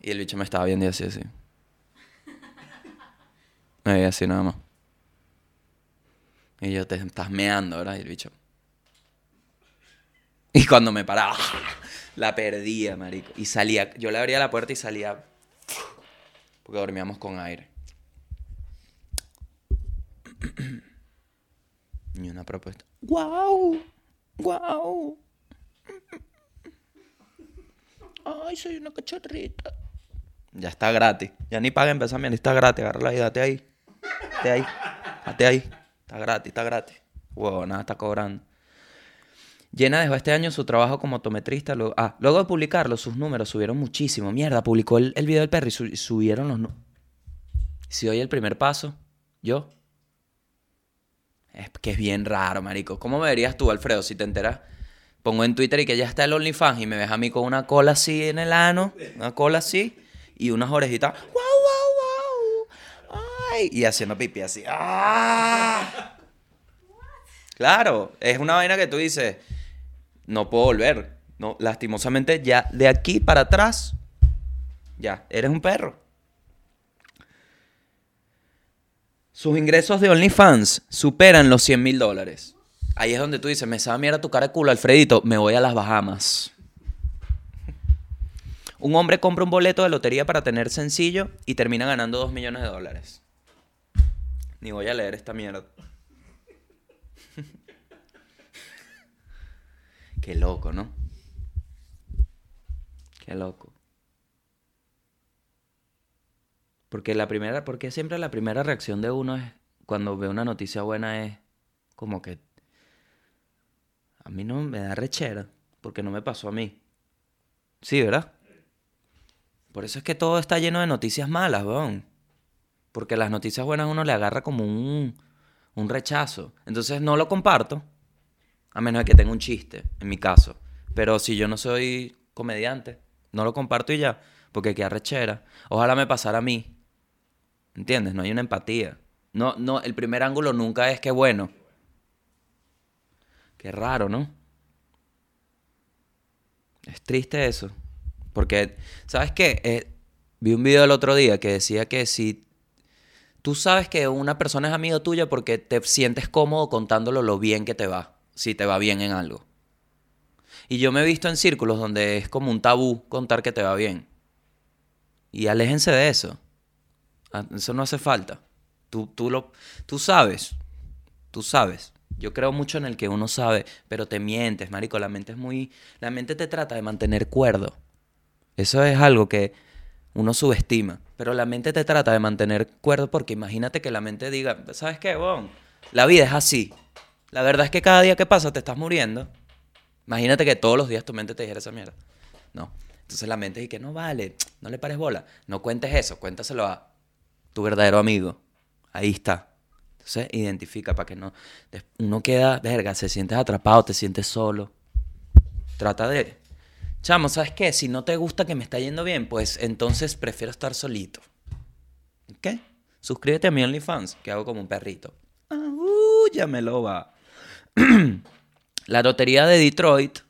Y el bicho me estaba viendo y así, así. Y así nada más. Y yo te estás meando, ¿verdad? Y el bicho. Y cuando me paraba, la perdía, marico. Y salía, yo le abría la puerta y salía. Porque dormíamos con aire. Y una propuesta. ¡Guau! ¡Guau! ¡Ay, soy una cachorrita! Ya está gratis. Ya ni paga empezar, mira, está gratis. Agárrala y date ahí. Date ahí. Date ahí. Está gratis, está gratis. Wow, nada está cobrando. Jenna dejó este año su trabajo como optometrista. Luego, ah, luego de publicarlo, sus números subieron muchísimo. Mierda, publicó el, el video del perro y su- subieron los números. Si doy el primer paso, yo. Es que es bien raro, marico. ¿Cómo me verías tú, Alfredo, si te enteras? Pongo en Twitter y que ya está el OnlyFans y me ves a mí con una cola así en el ano, una cola así, y unas orejitas. ¡Wow, wow, wow! ¡Ay! Y haciendo pipí así. ¡Ah! Claro, es una vaina que tú dices, no puedo volver. No, lastimosamente, ya de aquí para atrás, ya, eres un perro. Sus ingresos de OnlyFans superan los 100 mil dólares. Ahí es donde tú dices, me sabe mierda tu cara de culo, Alfredito, me voy a las Bahamas. Un hombre compra un boleto de lotería para tener sencillo y termina ganando 2 millones de dólares. Ni voy a leer esta mierda. Qué loco, ¿no? Qué loco. Porque la primera, porque siempre la primera reacción de uno es cuando ve una noticia buena es como que a mí no me da rechera, porque no me pasó a mí. Sí, ¿verdad? Por eso es que todo está lleno de noticias malas, weón. Porque las noticias buenas uno le agarra como un, un rechazo. Entonces no lo comparto, a menos que tenga un chiste, en mi caso. Pero si yo no soy comediante, no lo comparto y ya, porque qué arrechera. Ojalá me pasara a mí. ¿Entiendes? No hay una empatía. No, no, el primer ángulo nunca es que bueno. Qué raro, ¿no? Es triste eso. Porque, ¿sabes qué? Eh, vi un video el otro día que decía que si tú sabes que una persona es amigo tuya porque te sientes cómodo contándolo lo bien que te va, si te va bien en algo. Y yo me he visto en círculos donde es como un tabú contar que te va bien. Y aléjense de eso. Ah, Eso no hace falta. Tú, tú, lo, tú sabes. Tú sabes. Yo creo mucho en el que uno sabe, pero te mientes, marico. La mente es muy... La mente te trata de mantener cuerdo. Eso es algo que uno subestima. Pero la mente te trata de mantener cuerdo porque imagínate que la mente diga, ¿sabes qué, bon? La vida es así. La verdad es que cada día que pasa te estás muriendo. Imagínate que todos los días tu mente te dijera esa mierda. No. Entonces la mente dice que no vale, no le pares bola. No cuentes eso, cuéntaselo a tu verdadero amigo. Ahí está. Entonces identifica para que no... Uno queda, verga, se sientes atrapado, te sientes solo. Trata de... Chamo, ¿sabes qué? Si no te gusta que me está yendo bien, pues entonces prefiero estar solito. ¿Ok? Suscríbete a mi OnlyFans, que hago como un perrito. Ah, uh, ya me lo va. La lotería de Detroit,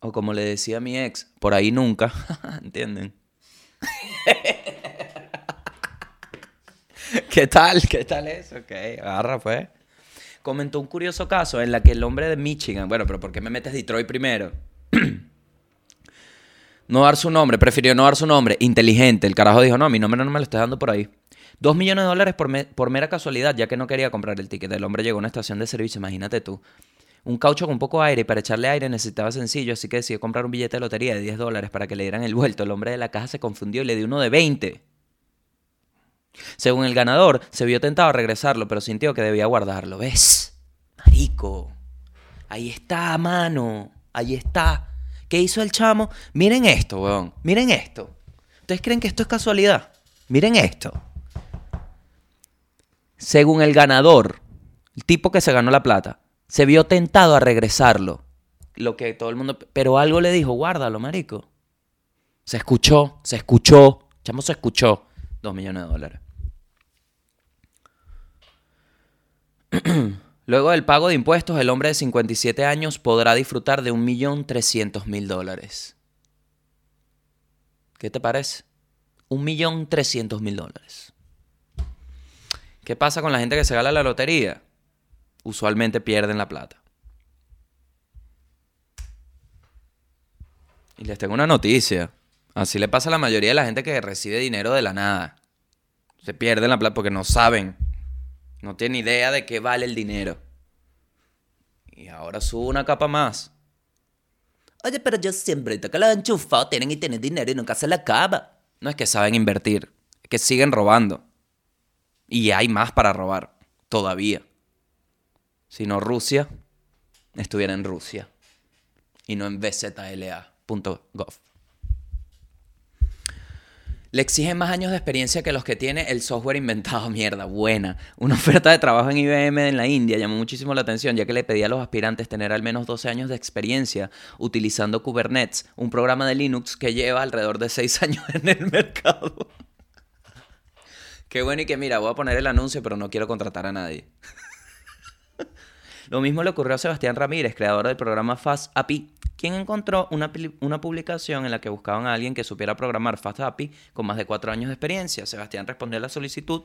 o como le decía mi ex, por ahí nunca, ¿entienden? ¿Qué tal? ¿Qué tal eso? Ok, agarra pues. Comentó un curioso caso en la que el hombre de Michigan, bueno, pero ¿por qué me metes Detroit primero? no dar su nombre, prefirió no dar su nombre, inteligente. El carajo dijo, no, mi nombre no me lo estás dando por ahí. Dos millones de dólares por, por mera casualidad, ya que no quería comprar el ticket. El hombre llegó a una estación de servicio, imagínate tú. Un caucho con poco aire y para echarle aire necesitaba sencillo, así que decidió comprar un billete de lotería de 10 dólares para que le dieran el vuelto. El hombre de la caja se confundió y le dio uno de 20. Según el ganador, se vio tentado a regresarlo, pero sintió que debía guardarlo. ¿Ves? Marico. Ahí está, mano. Ahí está. ¿Qué hizo el chamo? Miren esto, weón. Miren esto. ¿Ustedes creen que esto es casualidad? Miren esto. Según el ganador, el tipo que se ganó la plata, se vio tentado a regresarlo. Lo que todo el mundo... Pero algo le dijo, guárdalo, marico. Se escuchó, se escuchó. Chamo se escuchó. Dos millones de dólares. Luego del pago de impuestos, el hombre de 57 años podrá disfrutar de 1.300.000 dólares. ¿Qué te parece? 1.300.000 dólares. ¿Qué pasa con la gente que se gana la lotería? Usualmente pierden la plata. Y les tengo una noticia. Así le pasa a la mayoría de la gente que recibe dinero de la nada. Se pierden la plata porque no saben. No tienen idea de qué vale el dinero. Y ahora sube una capa más. Oye, pero yo siempre que los enchufados tienen y tienen dinero y nunca se la acaba. No es que saben invertir, es que siguen robando. Y hay más para robar, todavía. Si no Rusia, estuviera en Rusia. Y no en bzla.gov. Le exigen más años de experiencia que los que tiene el software inventado. Mierda, buena. Una oferta de trabajo en IBM en la India llamó muchísimo la atención, ya que le pedía a los aspirantes tener al menos 12 años de experiencia utilizando Kubernetes, un programa de Linux que lleva alrededor de 6 años en el mercado. Qué bueno y que mira, voy a poner el anuncio, pero no quiero contratar a nadie. Lo mismo le ocurrió a Sebastián Ramírez, creador del programa Fast API, quien encontró una, una publicación en la que buscaban a alguien que supiera programar Fast API con más de cuatro años de experiencia. Sebastián respondió a la solicitud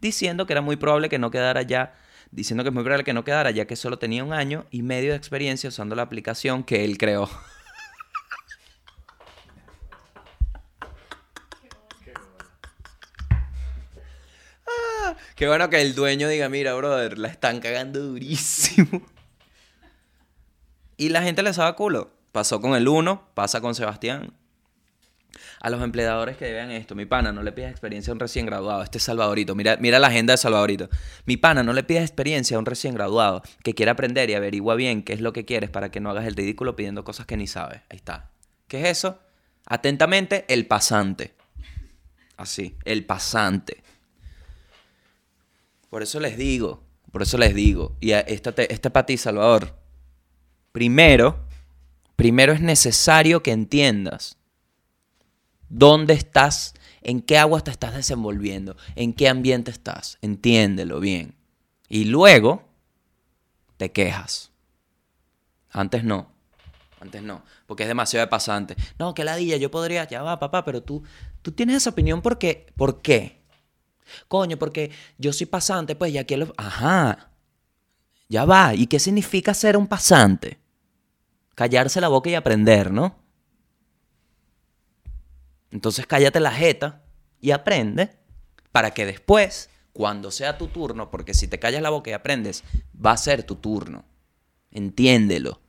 diciendo que era muy probable que no quedara ya, diciendo que es muy probable que no quedara ya que solo tenía un año y medio de experiencia usando la aplicación que él creó. Qué bueno que el dueño diga, mira, brother, la están cagando durísimo. Y la gente le sabe culo. Pasó con el uno, pasa con Sebastián. A los empleadores que vean esto, mi pana, no le pidas experiencia a un recién graduado. Este es Salvadorito. Mira, mira la agenda de Salvadorito. Mi pana, no le pidas experiencia a un recién graduado que quiere aprender y averigua bien qué es lo que quieres para que no hagas el ridículo pidiendo cosas que ni sabes. Ahí está. ¿Qué es eso? Atentamente, el pasante. Así, el pasante. Por eso les digo, por eso les digo, y esta, te- esta para ti, Salvador. Primero, primero es necesario que entiendas dónde estás, en qué agua te estás desenvolviendo, en qué ambiente estás. Entiéndelo bien. Y luego te quejas. Antes no. Antes no, porque es demasiado de pasante. No, que ladilla, yo podría, ya va, papá, pero tú, tú tienes esa opinión porque, ¿por qué? Coño, porque yo soy pasante, pues ya que lo... Ajá, ya va. ¿Y qué significa ser un pasante? Callarse la boca y aprender, ¿no? Entonces cállate la jeta y aprende para que después, cuando sea tu turno, porque si te callas la boca y aprendes, va a ser tu turno. Entiéndelo.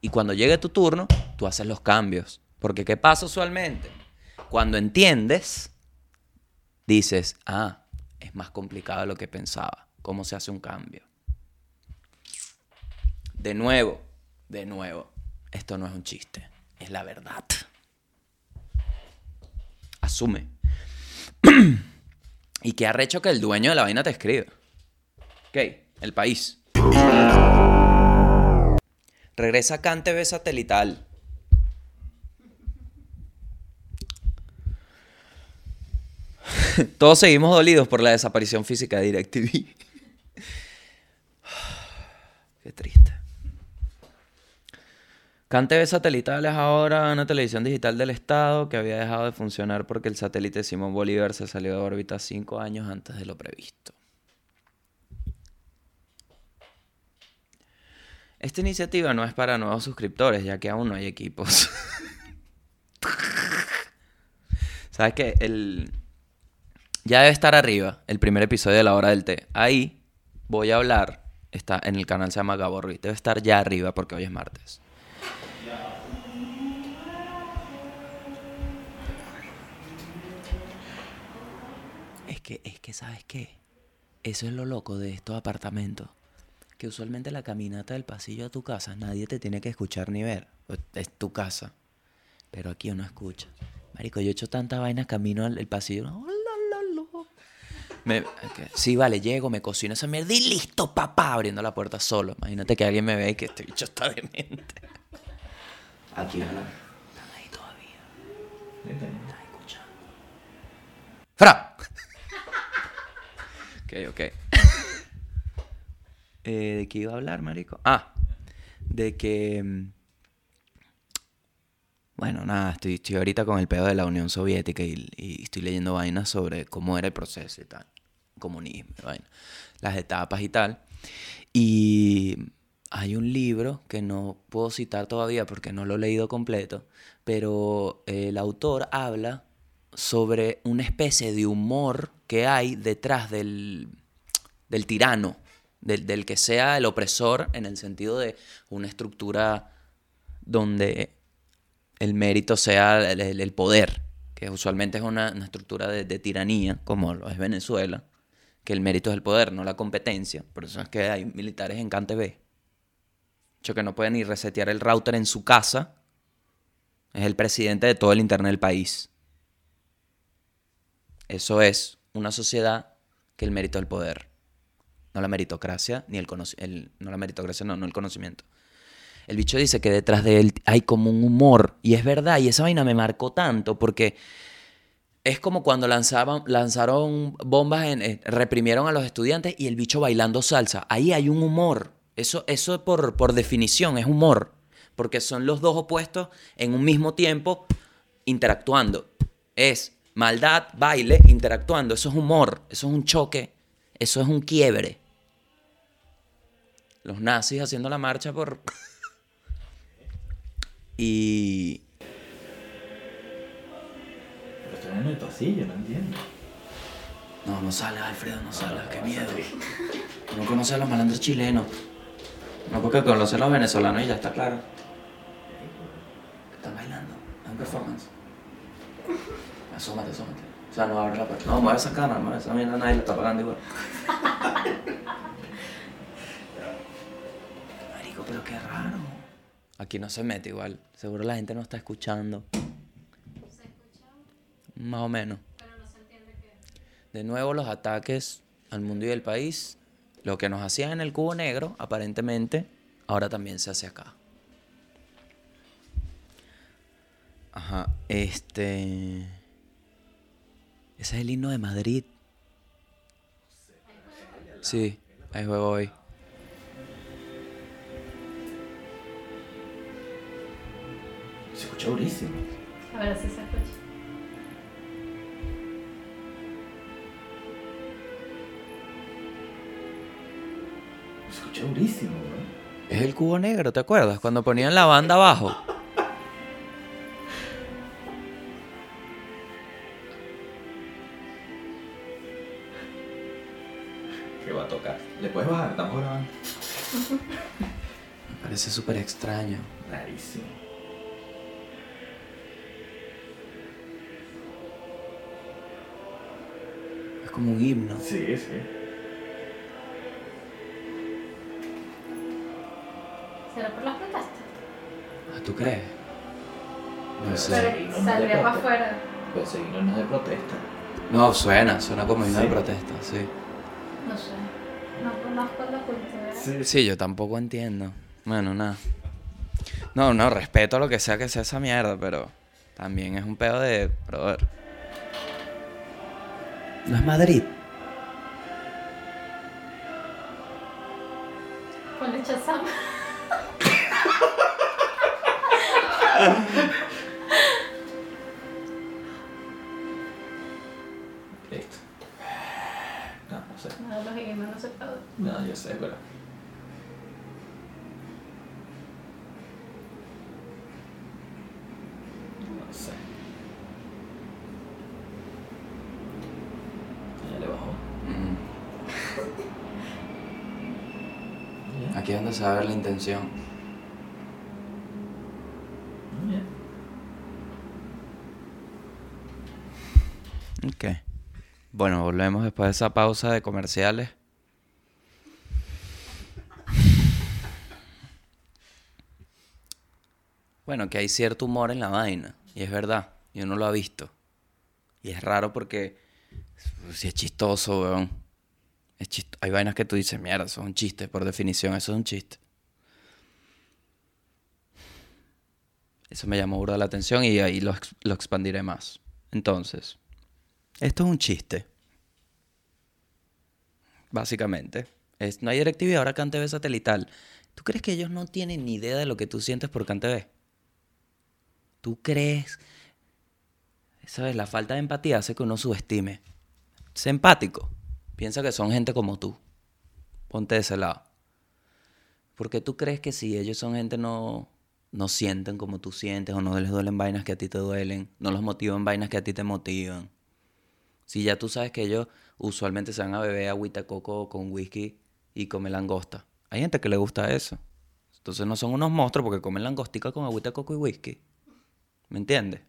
Y cuando llegue tu turno, tú haces los cambios. Porque ¿qué pasa usualmente? Cuando entiendes, dices, ah, es más complicado de lo que pensaba. ¿Cómo se hace un cambio? De nuevo, de nuevo, esto no es un chiste, es la verdad. Asume. y que arrecho que el dueño de la vaina te escribe. Ok, el país. Regresa Can TV satelital. Todos seguimos dolidos por la desaparición física de DirecTV. Qué triste. Can TV satelital es ahora una televisión digital del Estado que había dejado de funcionar porque el satélite Simón Bolívar se salió de órbita cinco años antes de lo previsto. Esta iniciativa no es para nuevos suscriptores, ya que aún no hay equipos. ¿Sabes qué? El... Ya debe estar arriba el primer episodio de La Hora del Té. Ahí voy a hablar. Está en el canal se llama Gabo. Debe estar ya arriba porque hoy es martes. Es que, es que, ¿sabes qué? Eso es lo loco de estos apartamentos. Que usualmente la caminata del pasillo a tu casa, nadie te tiene que escuchar ni ver. Es tu casa. Pero aquí uno escucha. Marico, yo he hecho tantas vainas camino al el pasillo. Me- sí, vale, llego, me cocino esa mierda y listo, papá, abriendo la puerta solo. Imagínate que alguien me ve y que este bicho está demente. Aquí, ¿no? Están ahí todavía. Están escuchando. ¡Fra! ok, ok. Eh, ¿De qué iba a hablar, marico? Ah, de que... mm, Bueno, nada, estoy, estoy ahorita con el pedo de la Unión Soviética y, y estoy leyendo vainas sobre cómo era el proceso y tal. Comunismo, vaina, las etapas y tal. Y hay un libro que no puedo citar todavía porque no lo he leído completo, pero el autor habla sobre una especie de humor que hay detrás del, del tirano, del, del que sea el opresor en el sentido de una estructura donde el mérito sea el, poder, que usualmente es una, una estructura de, tiranía, como es Venezuela, que el mérito es el poder, no la competencia. Por eso es que hay militares en CanTV. Hecho que no pueden ni resetear el router en su casa. Es el presidente de todo el internet del país. Eso es una sociedad que el mérito es el poder. No la meritocracia, ni el conocimiento. No la meritocracia, no, no el conocimiento. El bicho dice que detrás de él hay como un humor. Y es verdad, y esa vaina me marcó tanto porque es como cuando lanzaban, lanzaron bombas, eh, reprimieron a los estudiantes y el bicho bailando salsa. Ahí hay un humor. Eso, eso por, por definición es humor. Porque son los dos opuestos en un mismo tiempo interactuando. Es maldad, baile, interactuando. Eso es humor. Eso es un choque. Eso es un quiebre. Los nazis haciendo la marcha por... y... Estoy en el pasillo, no entiendo. No, no salgas, Alfredo, no salgas, qué miedo. No conoce a los malandros chilenos. No porque conoce a los venezolanos y ya está claro. Están bailando, es un performance. Asómate, asómate. O sea, no abre la puerta. No, mueve esa cámara, mueve esa mierda, nadie la está pagando igual. Marico, pero qué raro. Aquí no se mete igual. Seguro la gente no está escuchando. Más o menos. De nuevo los ataques al mundo y al país. Lo que nos hacían en el cubo negro, aparentemente, ahora también se hace acá. Ajá, este... Ese es el himno de Madrid. Sí, hay juego hoy. Se escucha durísimo. A ver si se escucha. Escucha durísimo. Es el cubo negro, ¿te acuerdas? Cuando ponían la banda abajo. ¿Qué va a tocar? ¿Le puedes bajar? Estamos grabando. Me parece súper extraño. Rarísimo. Es como un himno. Sí, sí. ¿Será por las protestas? Ah, ¿Tú crees? No sé. Pero saldría para afuera. Pues seguirnos no es de protesta. No, suena, suena como himno de Sí. protesta, sí. No sé. No conozco la cultura. Sí, yo tampoco entiendo. Bueno, nada. No, no, respeto lo que sea que sea esa mierda, pero también es un pedo de. Brother. No es Madrid. Aquí es la intención. Bueno, volvemos después de esa pausa de comerciales. Bueno, que hay cierto humor en la vaina. Y es verdad. Y uno lo ha visto. Y es raro porque. Si es chistoso, weón. Es chist- Hay vainas que tú dices, mierda, eso es un chiste. Por definición, eso es un chiste. Eso me llamó burda la atención y ahí lo, lo expandiré más. Entonces, esto es un chiste. Básicamente. Es, no hay DirecTV, ahora CanTV satelital. ¿Tú crees que ellos no tienen ni idea de lo que tú sientes por CanTV? ¿Tú crees? ¿Sabes? La falta de empatía hace que uno subestime. Sé empático. Piensa que son gente como tú. Ponte de ese lado. Porque tú crees que si ellos son gente no, no sienten como tú sientes o no les duelen vainas que a ti te duelen, no los motivan vainas que a ti te motivan. Si ya tú sabes que ellos usualmente se van a beber agüita coco con whisky y comen langosta. Hay gente que le gusta eso. Entonces no son unos monstruos porque comen langostica con agüita coco y whisky. ¿Me entiendes?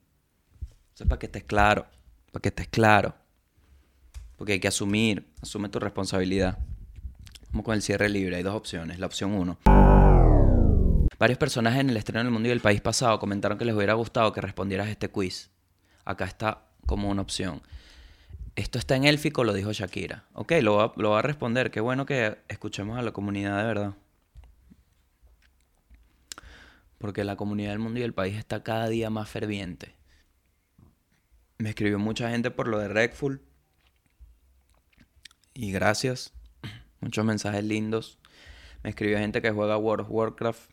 Eso es para que estés claro. Para que estés claro. Porque hay que asumir. Asume tu responsabilidad. Vamos con el cierre libre. Hay dos opciones. La opción uno. Varios personajes en el estreno del mundo y del país pasado comentaron que les hubiera gustado que respondieras este quiz. Acá está como una opción. Esto está en élfico, lo dijo Shakira. Ok, lo va, lo va a responder. Qué bueno que escuchemos a la comunidad de verdad. Porque la comunidad del mundo y del país está cada día más ferviente. Me escribió mucha gente por lo de Redful. Y gracias. Muchos mensajes lindos. Me escribió gente que juega World of Warcraft.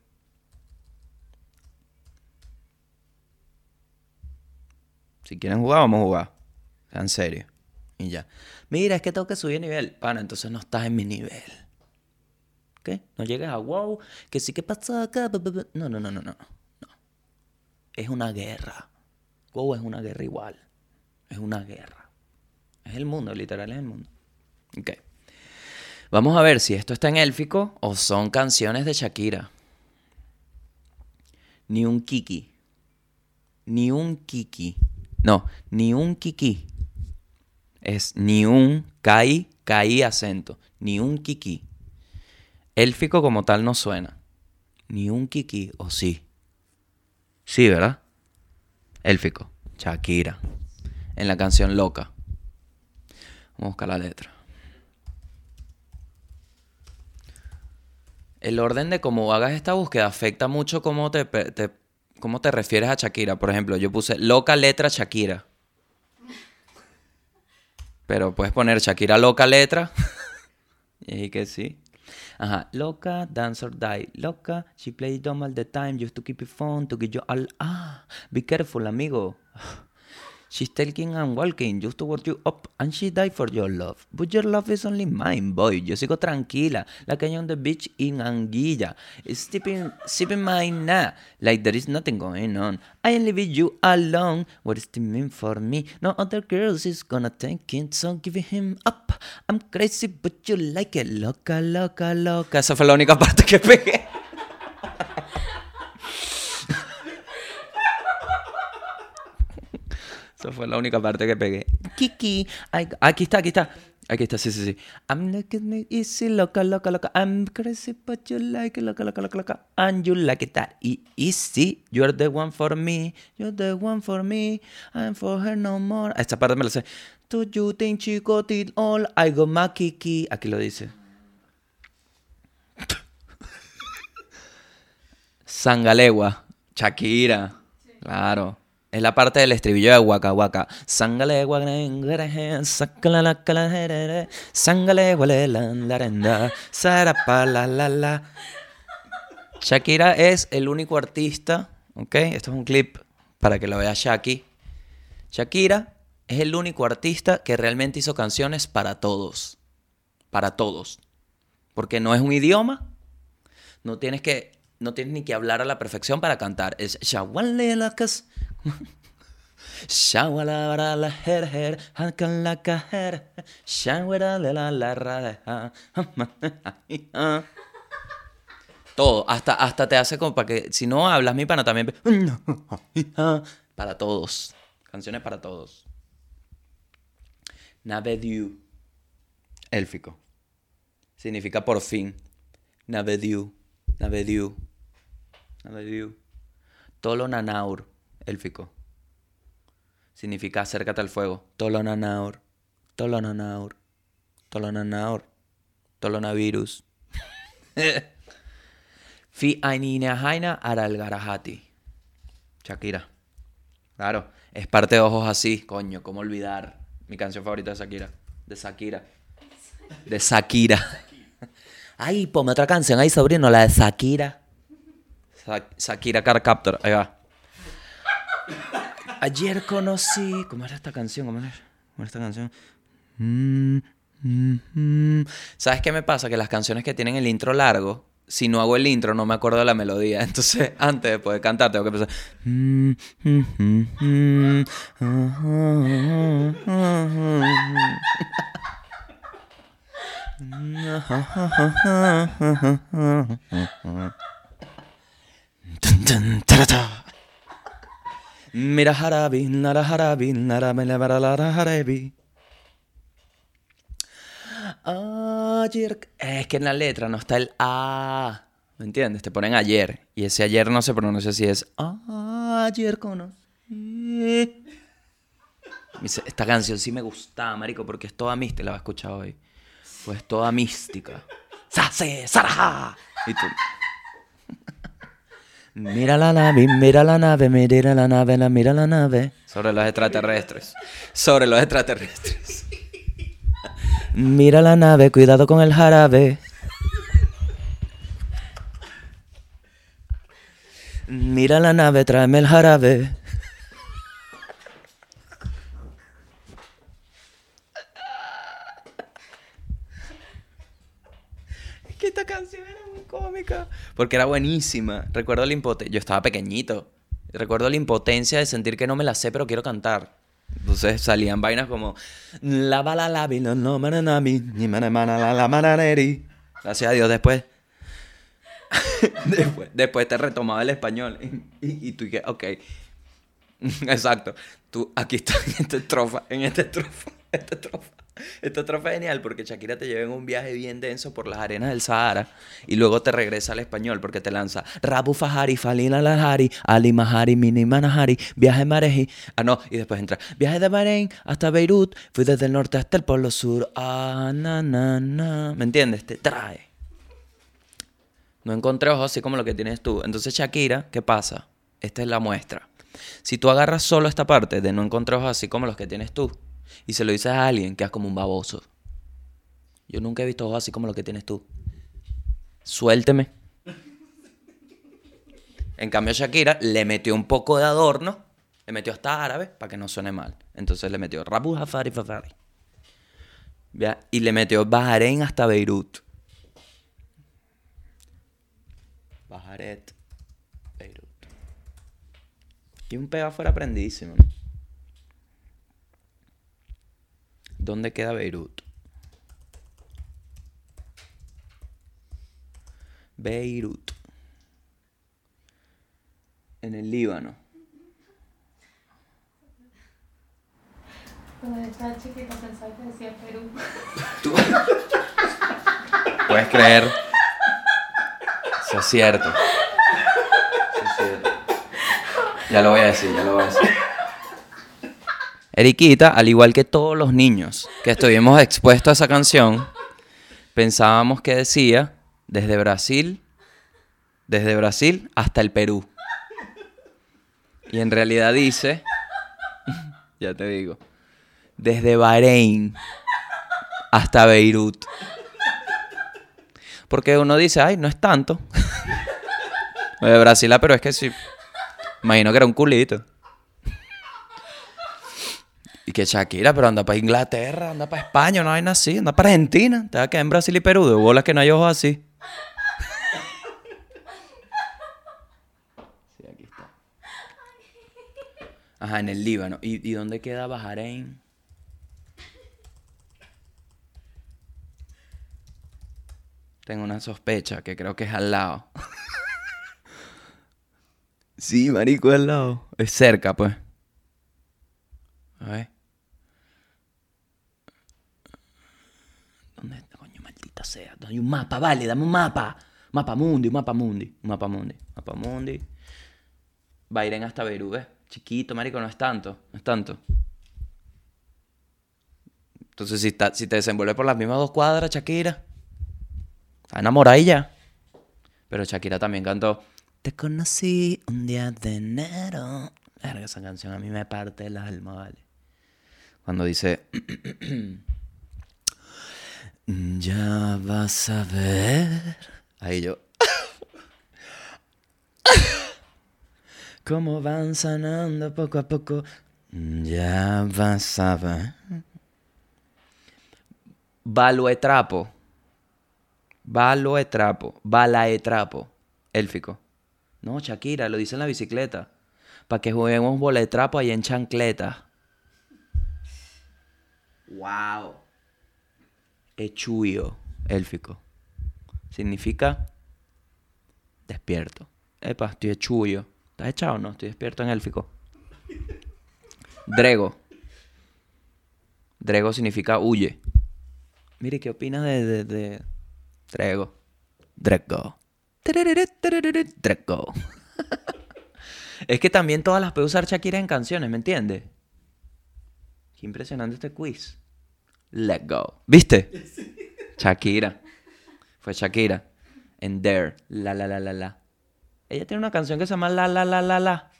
Si quieren jugar, vamos a jugar. Sean serios. Y ya. Mira, es que tengo que subir nivel. Pana, entonces no estás en mi nivel. ¿Ok? No llegues a wow. Que sí que pasa acá. No, no, no, no, no. no. Es una guerra. WoW es una guerra igual. Es una guerra. Es el mundo, literal, es el mundo. Ok. Vamos a ver si esto está en élfico o son canciones de Shakira. Ni un kiki. Ni un kiki. No, ni un kiki. Es ni un kai, kai acento. Ni un kiki. Élfico como tal no suena. Ni un kiki, o sí. Sí, ¿verdad? Élfico. Shakira. En la canción Loca. Vamos a buscar la letra. El orden de cómo hagas esta búsqueda afecta mucho cómo te, te- cómo te refieres a Shakira. Por ejemplo, yo puse loca letra Shakira. Pero puedes poner Shakira loca letra. y que sí. Ajá. Loca, dance or die. Loca, she plays dumb all the time. Used to keep it fun, to get you all. Ah, be careful, amigo. She's talking and walking, just to work you up, and she died for your love. But your love is only mine, boy. Yo sigo tranquila, like I on the beach in Anguilla, sipping, sipping mine now, like there is nothing going on. I only leave you alone. What is it mean for me? No other girls is gonna take it, so give him up. I'm crazy, but you like it, loca, loca, loca. Esa fue la única parte que pegué. Esa fue la única parte que pegué. Kiki. Ay, Aquí está, aquí está. Aquí está, sí, sí, sí. I'm looking me easy, loca, loca, loca. I'm crazy, but you like it, loca, loca, loca, loca. And you like it that e- easy. You're the one for me. You're the one for me. I'm for her no more. Esta parte me la sé. Do you think she got it all? I got my Kiki. Aquí lo dice. Sangalegua. Shakira. Claro. Es la parte del estribillo de Waka Waka. Sangalegua, grengereje, sacalalacalarere, sangalegua, lelan, larenda, sarapa, la, la, la. Shakira es el único artista, ¿ok? Esto es un clip para que lo vea Shaki. Shakira es el único artista que realmente hizo canciones para todos. Para todos. Porque no es un idioma, no tienes que no tienes ni que hablar a la perfección para cantar. Es Todo, hasta, hasta te hace como para que, si no hablas mi pana también, para todos, canciones para todos. Navediu, élfico, significa por fin. Navediu, Navediu, Navediu. Tolo Nanaur, élfico. Significa acércate al fuego. Tolo Nanaur, Tolo Nanaur, Tolo Nanaur, Tolonavirus. Fi Ainina Haina Aralgarahati. Shakira. Claro, es parte de ojos así, coño, ¿cómo olvidar? Mi canción favorita de Shakira. De Shakira. De Shakira. Ay, ponme otra canción ahí, sobrino, la de Shakira. Shakira Car Captor, ahí va. Ayer conocí. ¿Cómo era esta canción? ¿Cómo era, esta canción? Mm, mm, mm. ¿Sabes qué me pasa? Que las canciones que tienen el intro largo, si no hago el intro, no me acuerdo de la melodía. Entonces, antes de poder cantar, tengo que empezar. Mira harabi, nara harabi, nara lara harabi. Ayer. Es que en la letra no está el A. ¿Me entiendes? Te ponen ayer. Y ese ayer no se pronuncia si es ayer conocí. Esta canción sí me gustaba, marico, porque es toda mística. La vas a escuchar hoy. Pues toda mística. ¡Sase! ¡Saraja! Y tú. Mira la nave, mira la nave, mira la nave, la mira la nave. Sobre los extraterrestres. Sobre los extraterrestres. Mira la nave, cuidado con el jarabe. Mira la nave, tráeme el jarabe. Es que esta canción Porque era buenísima. Recuerdo la impotencia. Yo estaba pequeñito. Recuerdo la impotencia de sentir que no me la sé, pero quiero cantar. Entonces salían vainas como. Gracias a Dios después. después, después te retomaba el español. Y, y tú que, ok. Exacto. Tú, aquí está en esta estrofa, en esta estrofa, esta estrofa. Esta estrofa es genial porque Shakira te lleva en un viaje bien denso por las arenas del Sahara y luego te regresa al español porque te lanza Rabu Fahari, Falina Lahari, Ali Mahari, Mini Manahari, viaje Mareji. Ah, no, y después entra viaje de Bahrein hasta Beirut, fui desde el norte hasta el polo sur. Ah, na, na, na. ¿Me entiendes? Te trae. No encontré ojos así como lo que tienes tú. Entonces, Shakira, ¿qué pasa? Esta es la muestra. Si tú agarras solo esta parte de no encontré ojos así como los que tienes tú y se lo dices a alguien, quedas como un baboso. Yo nunca he visto ojos así como los que tienes tú. Suélteme. En cambio, Shakira le metió un poco de adorno, le metió hasta árabe para que no suene mal. Entonces le metió Rabu Jafari Fafari. ¿Ya? Y le metió Bahrein hasta Beirut. Bajaret, Beirut. Y un pega fuera aprendidísimo. ¿no? ¿Dónde queda Beirut? Beirut. En el Líbano. Cuando estaba chiquita pensaba que decía Perú. Puedes creer. Eso es cierto. Eso es cierto. Ya lo voy a decir, ya lo voy a decir. Eriquita, al igual que todos los niños que estuvimos expuestos a esa canción, pensábamos que decía desde Brasil, desde Brasil hasta el Perú. Y en realidad dice, ya te digo, desde Bahrein hasta Beirut. Porque uno dice, ay, no es tanto. De Brasil a Perú es que sí. Imagino que era un culito. Y que Shakira, pero anda para Inglaterra, anda para España, no hay nada así, anda para Argentina. Te va a quedar en Brasil y Perú, de bolas que no hay ojos así. Sí, aquí está. Ajá, en el Líbano. ¿Y, y dónde queda Bahrein? Tengo una sospecha que creo que es al lado. sí, marico, al lado. Es cerca, pues. A ver. ¿Dónde está, coño, maldita sea? Hay un mapa, vale, dame un mapa. Mapa mundi, un mapa mundi, un mapa mundi, mapa mundi. Bahrein hasta Beirut, ¿ves? Chiquito, marico, no es tanto, no es tanto. Entonces, si, te desenvuelves por las mismas dos cuadras, Shakira, está enamorada y. Pero Shakira también cantó Te conocí un día de enero. Verga, esa canción a mí me parte el alma, vale. Cuando dice Ya vas a ver. Ahí yo. Cómo van sanando poco a poco. Ya vas a ver. Baloetrapo. Baloetrapo. Balaetrapo. Élfico. No, Shakira, lo dice en la bicicleta. Para que juguemos boletrapo ahí en chancleta. Wow. Echuyo. Élfico. Significa despierto. Epa, estoy echuyo. ¿Estás echado? No, estoy despierto en élfico. Drego. Drego significa huye. Mire, ¿qué opinas de, de, de Drego? Drego. Drego. es que también todas las puede usar Shakira en canciones, ¿me entiendes? Qué impresionante este quiz. Let go. ¿Viste? Shakira. Fue Shakira. En There. La la la la la. Ella tiene una canción que se llama La la la la la.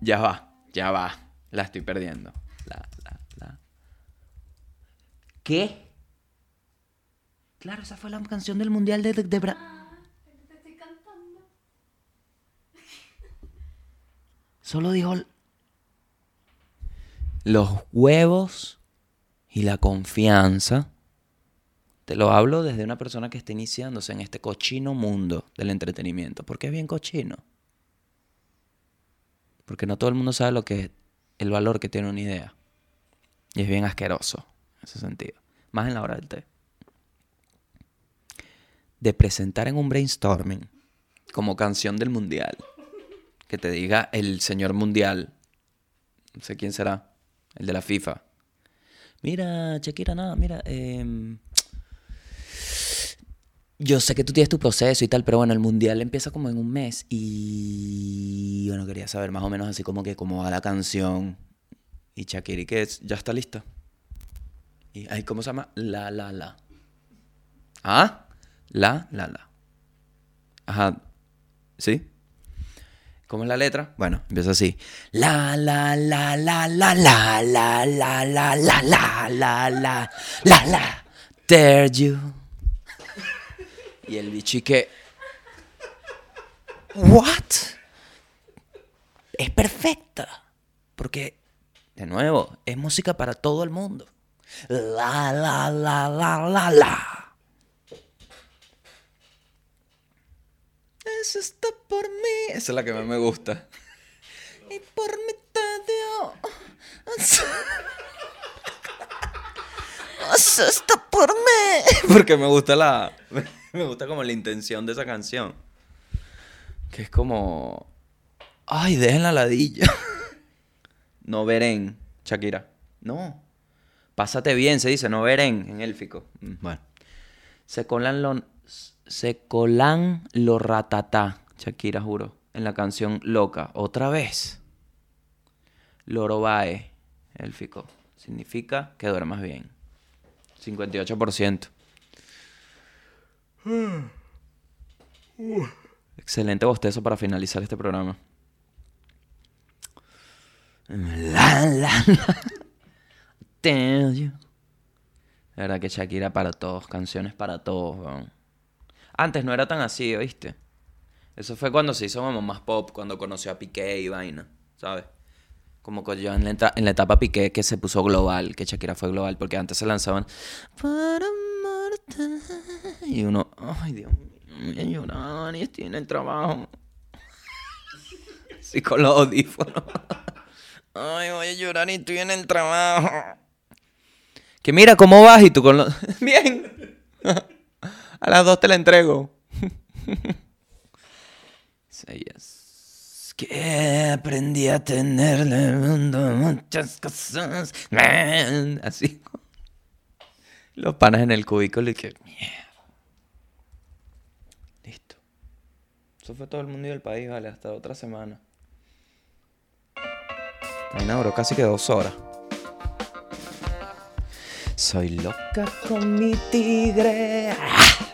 Ya va, ya va. La estoy perdiendo. La, la, la. ¿Qué? Claro, esa fue la canción del mundial de, de, de Bra- Te estoy cantando. Solo dijo los huevos y la confianza. Te lo hablo desde una persona que está iniciándose en este cochino mundo del entretenimiento. ¿Por qué es bien cochino? Porque no todo el mundo sabe lo que es el valor que tiene una idea. Y es bien asqueroso en ese sentido. Más en la hora del té. De presentar en un brainstorming como canción del mundial. Que te diga el señor mundial. No sé quién será. El de la FIFA. Mira, Shakira, nada, mira. em, yo sé que tú tienes tu proceso y tal, pero bueno, el mundial empieza como en un mes y bueno, quería saber más o menos así como que cómo va la canción y Shakira que es- ya está lista. Y ay, ¿cómo se llama? La la la. Ah, la la la. Ajá. ¿Sí? ¿Cómo es la letra? Bueno, empieza así. La la la la la la la la la la la la la la la dare you. Y el bicho y que. ¿What? Es perfecta. Porque, de nuevo, es música para todo el mundo. La, la, la, la, la, la. Eso está por mí. Esa es la que más me gusta. Y por mí te dio. Eso está por mí. Porque me gusta la. Me gusta como la intención de esa canción. Que es como. Ay, dejen la ladilla. No veren, Shakira. No. Pásate bien, se dice, no veren en élfico. Mm, Bueno. Se colan lo. Se colan lo ratatá, Shakira, juro. En la canción Loca. Otra vez. Lorobae, élfico. Significa que duermas bien. 58%. Excelente bostezo para finalizar este programa. La, la, la. Tell you. La verdad que Shakira para todos, canciones para todos. weón. Antes no era tan así, ¿oíste? Eso fue cuando se hizo como más pop, cuando conoció a Piqué y vaina, ¿sabes? Como que ya en la, eta- en la etapa Piqué que se puso global, que Shakira fue global, porque antes se lanzaban. Y uno, ay Dios mío, llorar y estoy en el trabajo. Sí, con los audífonos. Ay, voy a llorar y estoy en el trabajo. Que mira, ¿cómo vas? Y tú con los... Bien. A las dos te la entrego. Que aprendí a tenerle muchas cosas. Así. Los panas en el cubículo y que... Mierda. Listo. Eso fue todo el mundo y el país, vale, hasta otra semana. Ay, no, duró casi que dos horas. Soy loca con mi tigre. ¡Ah!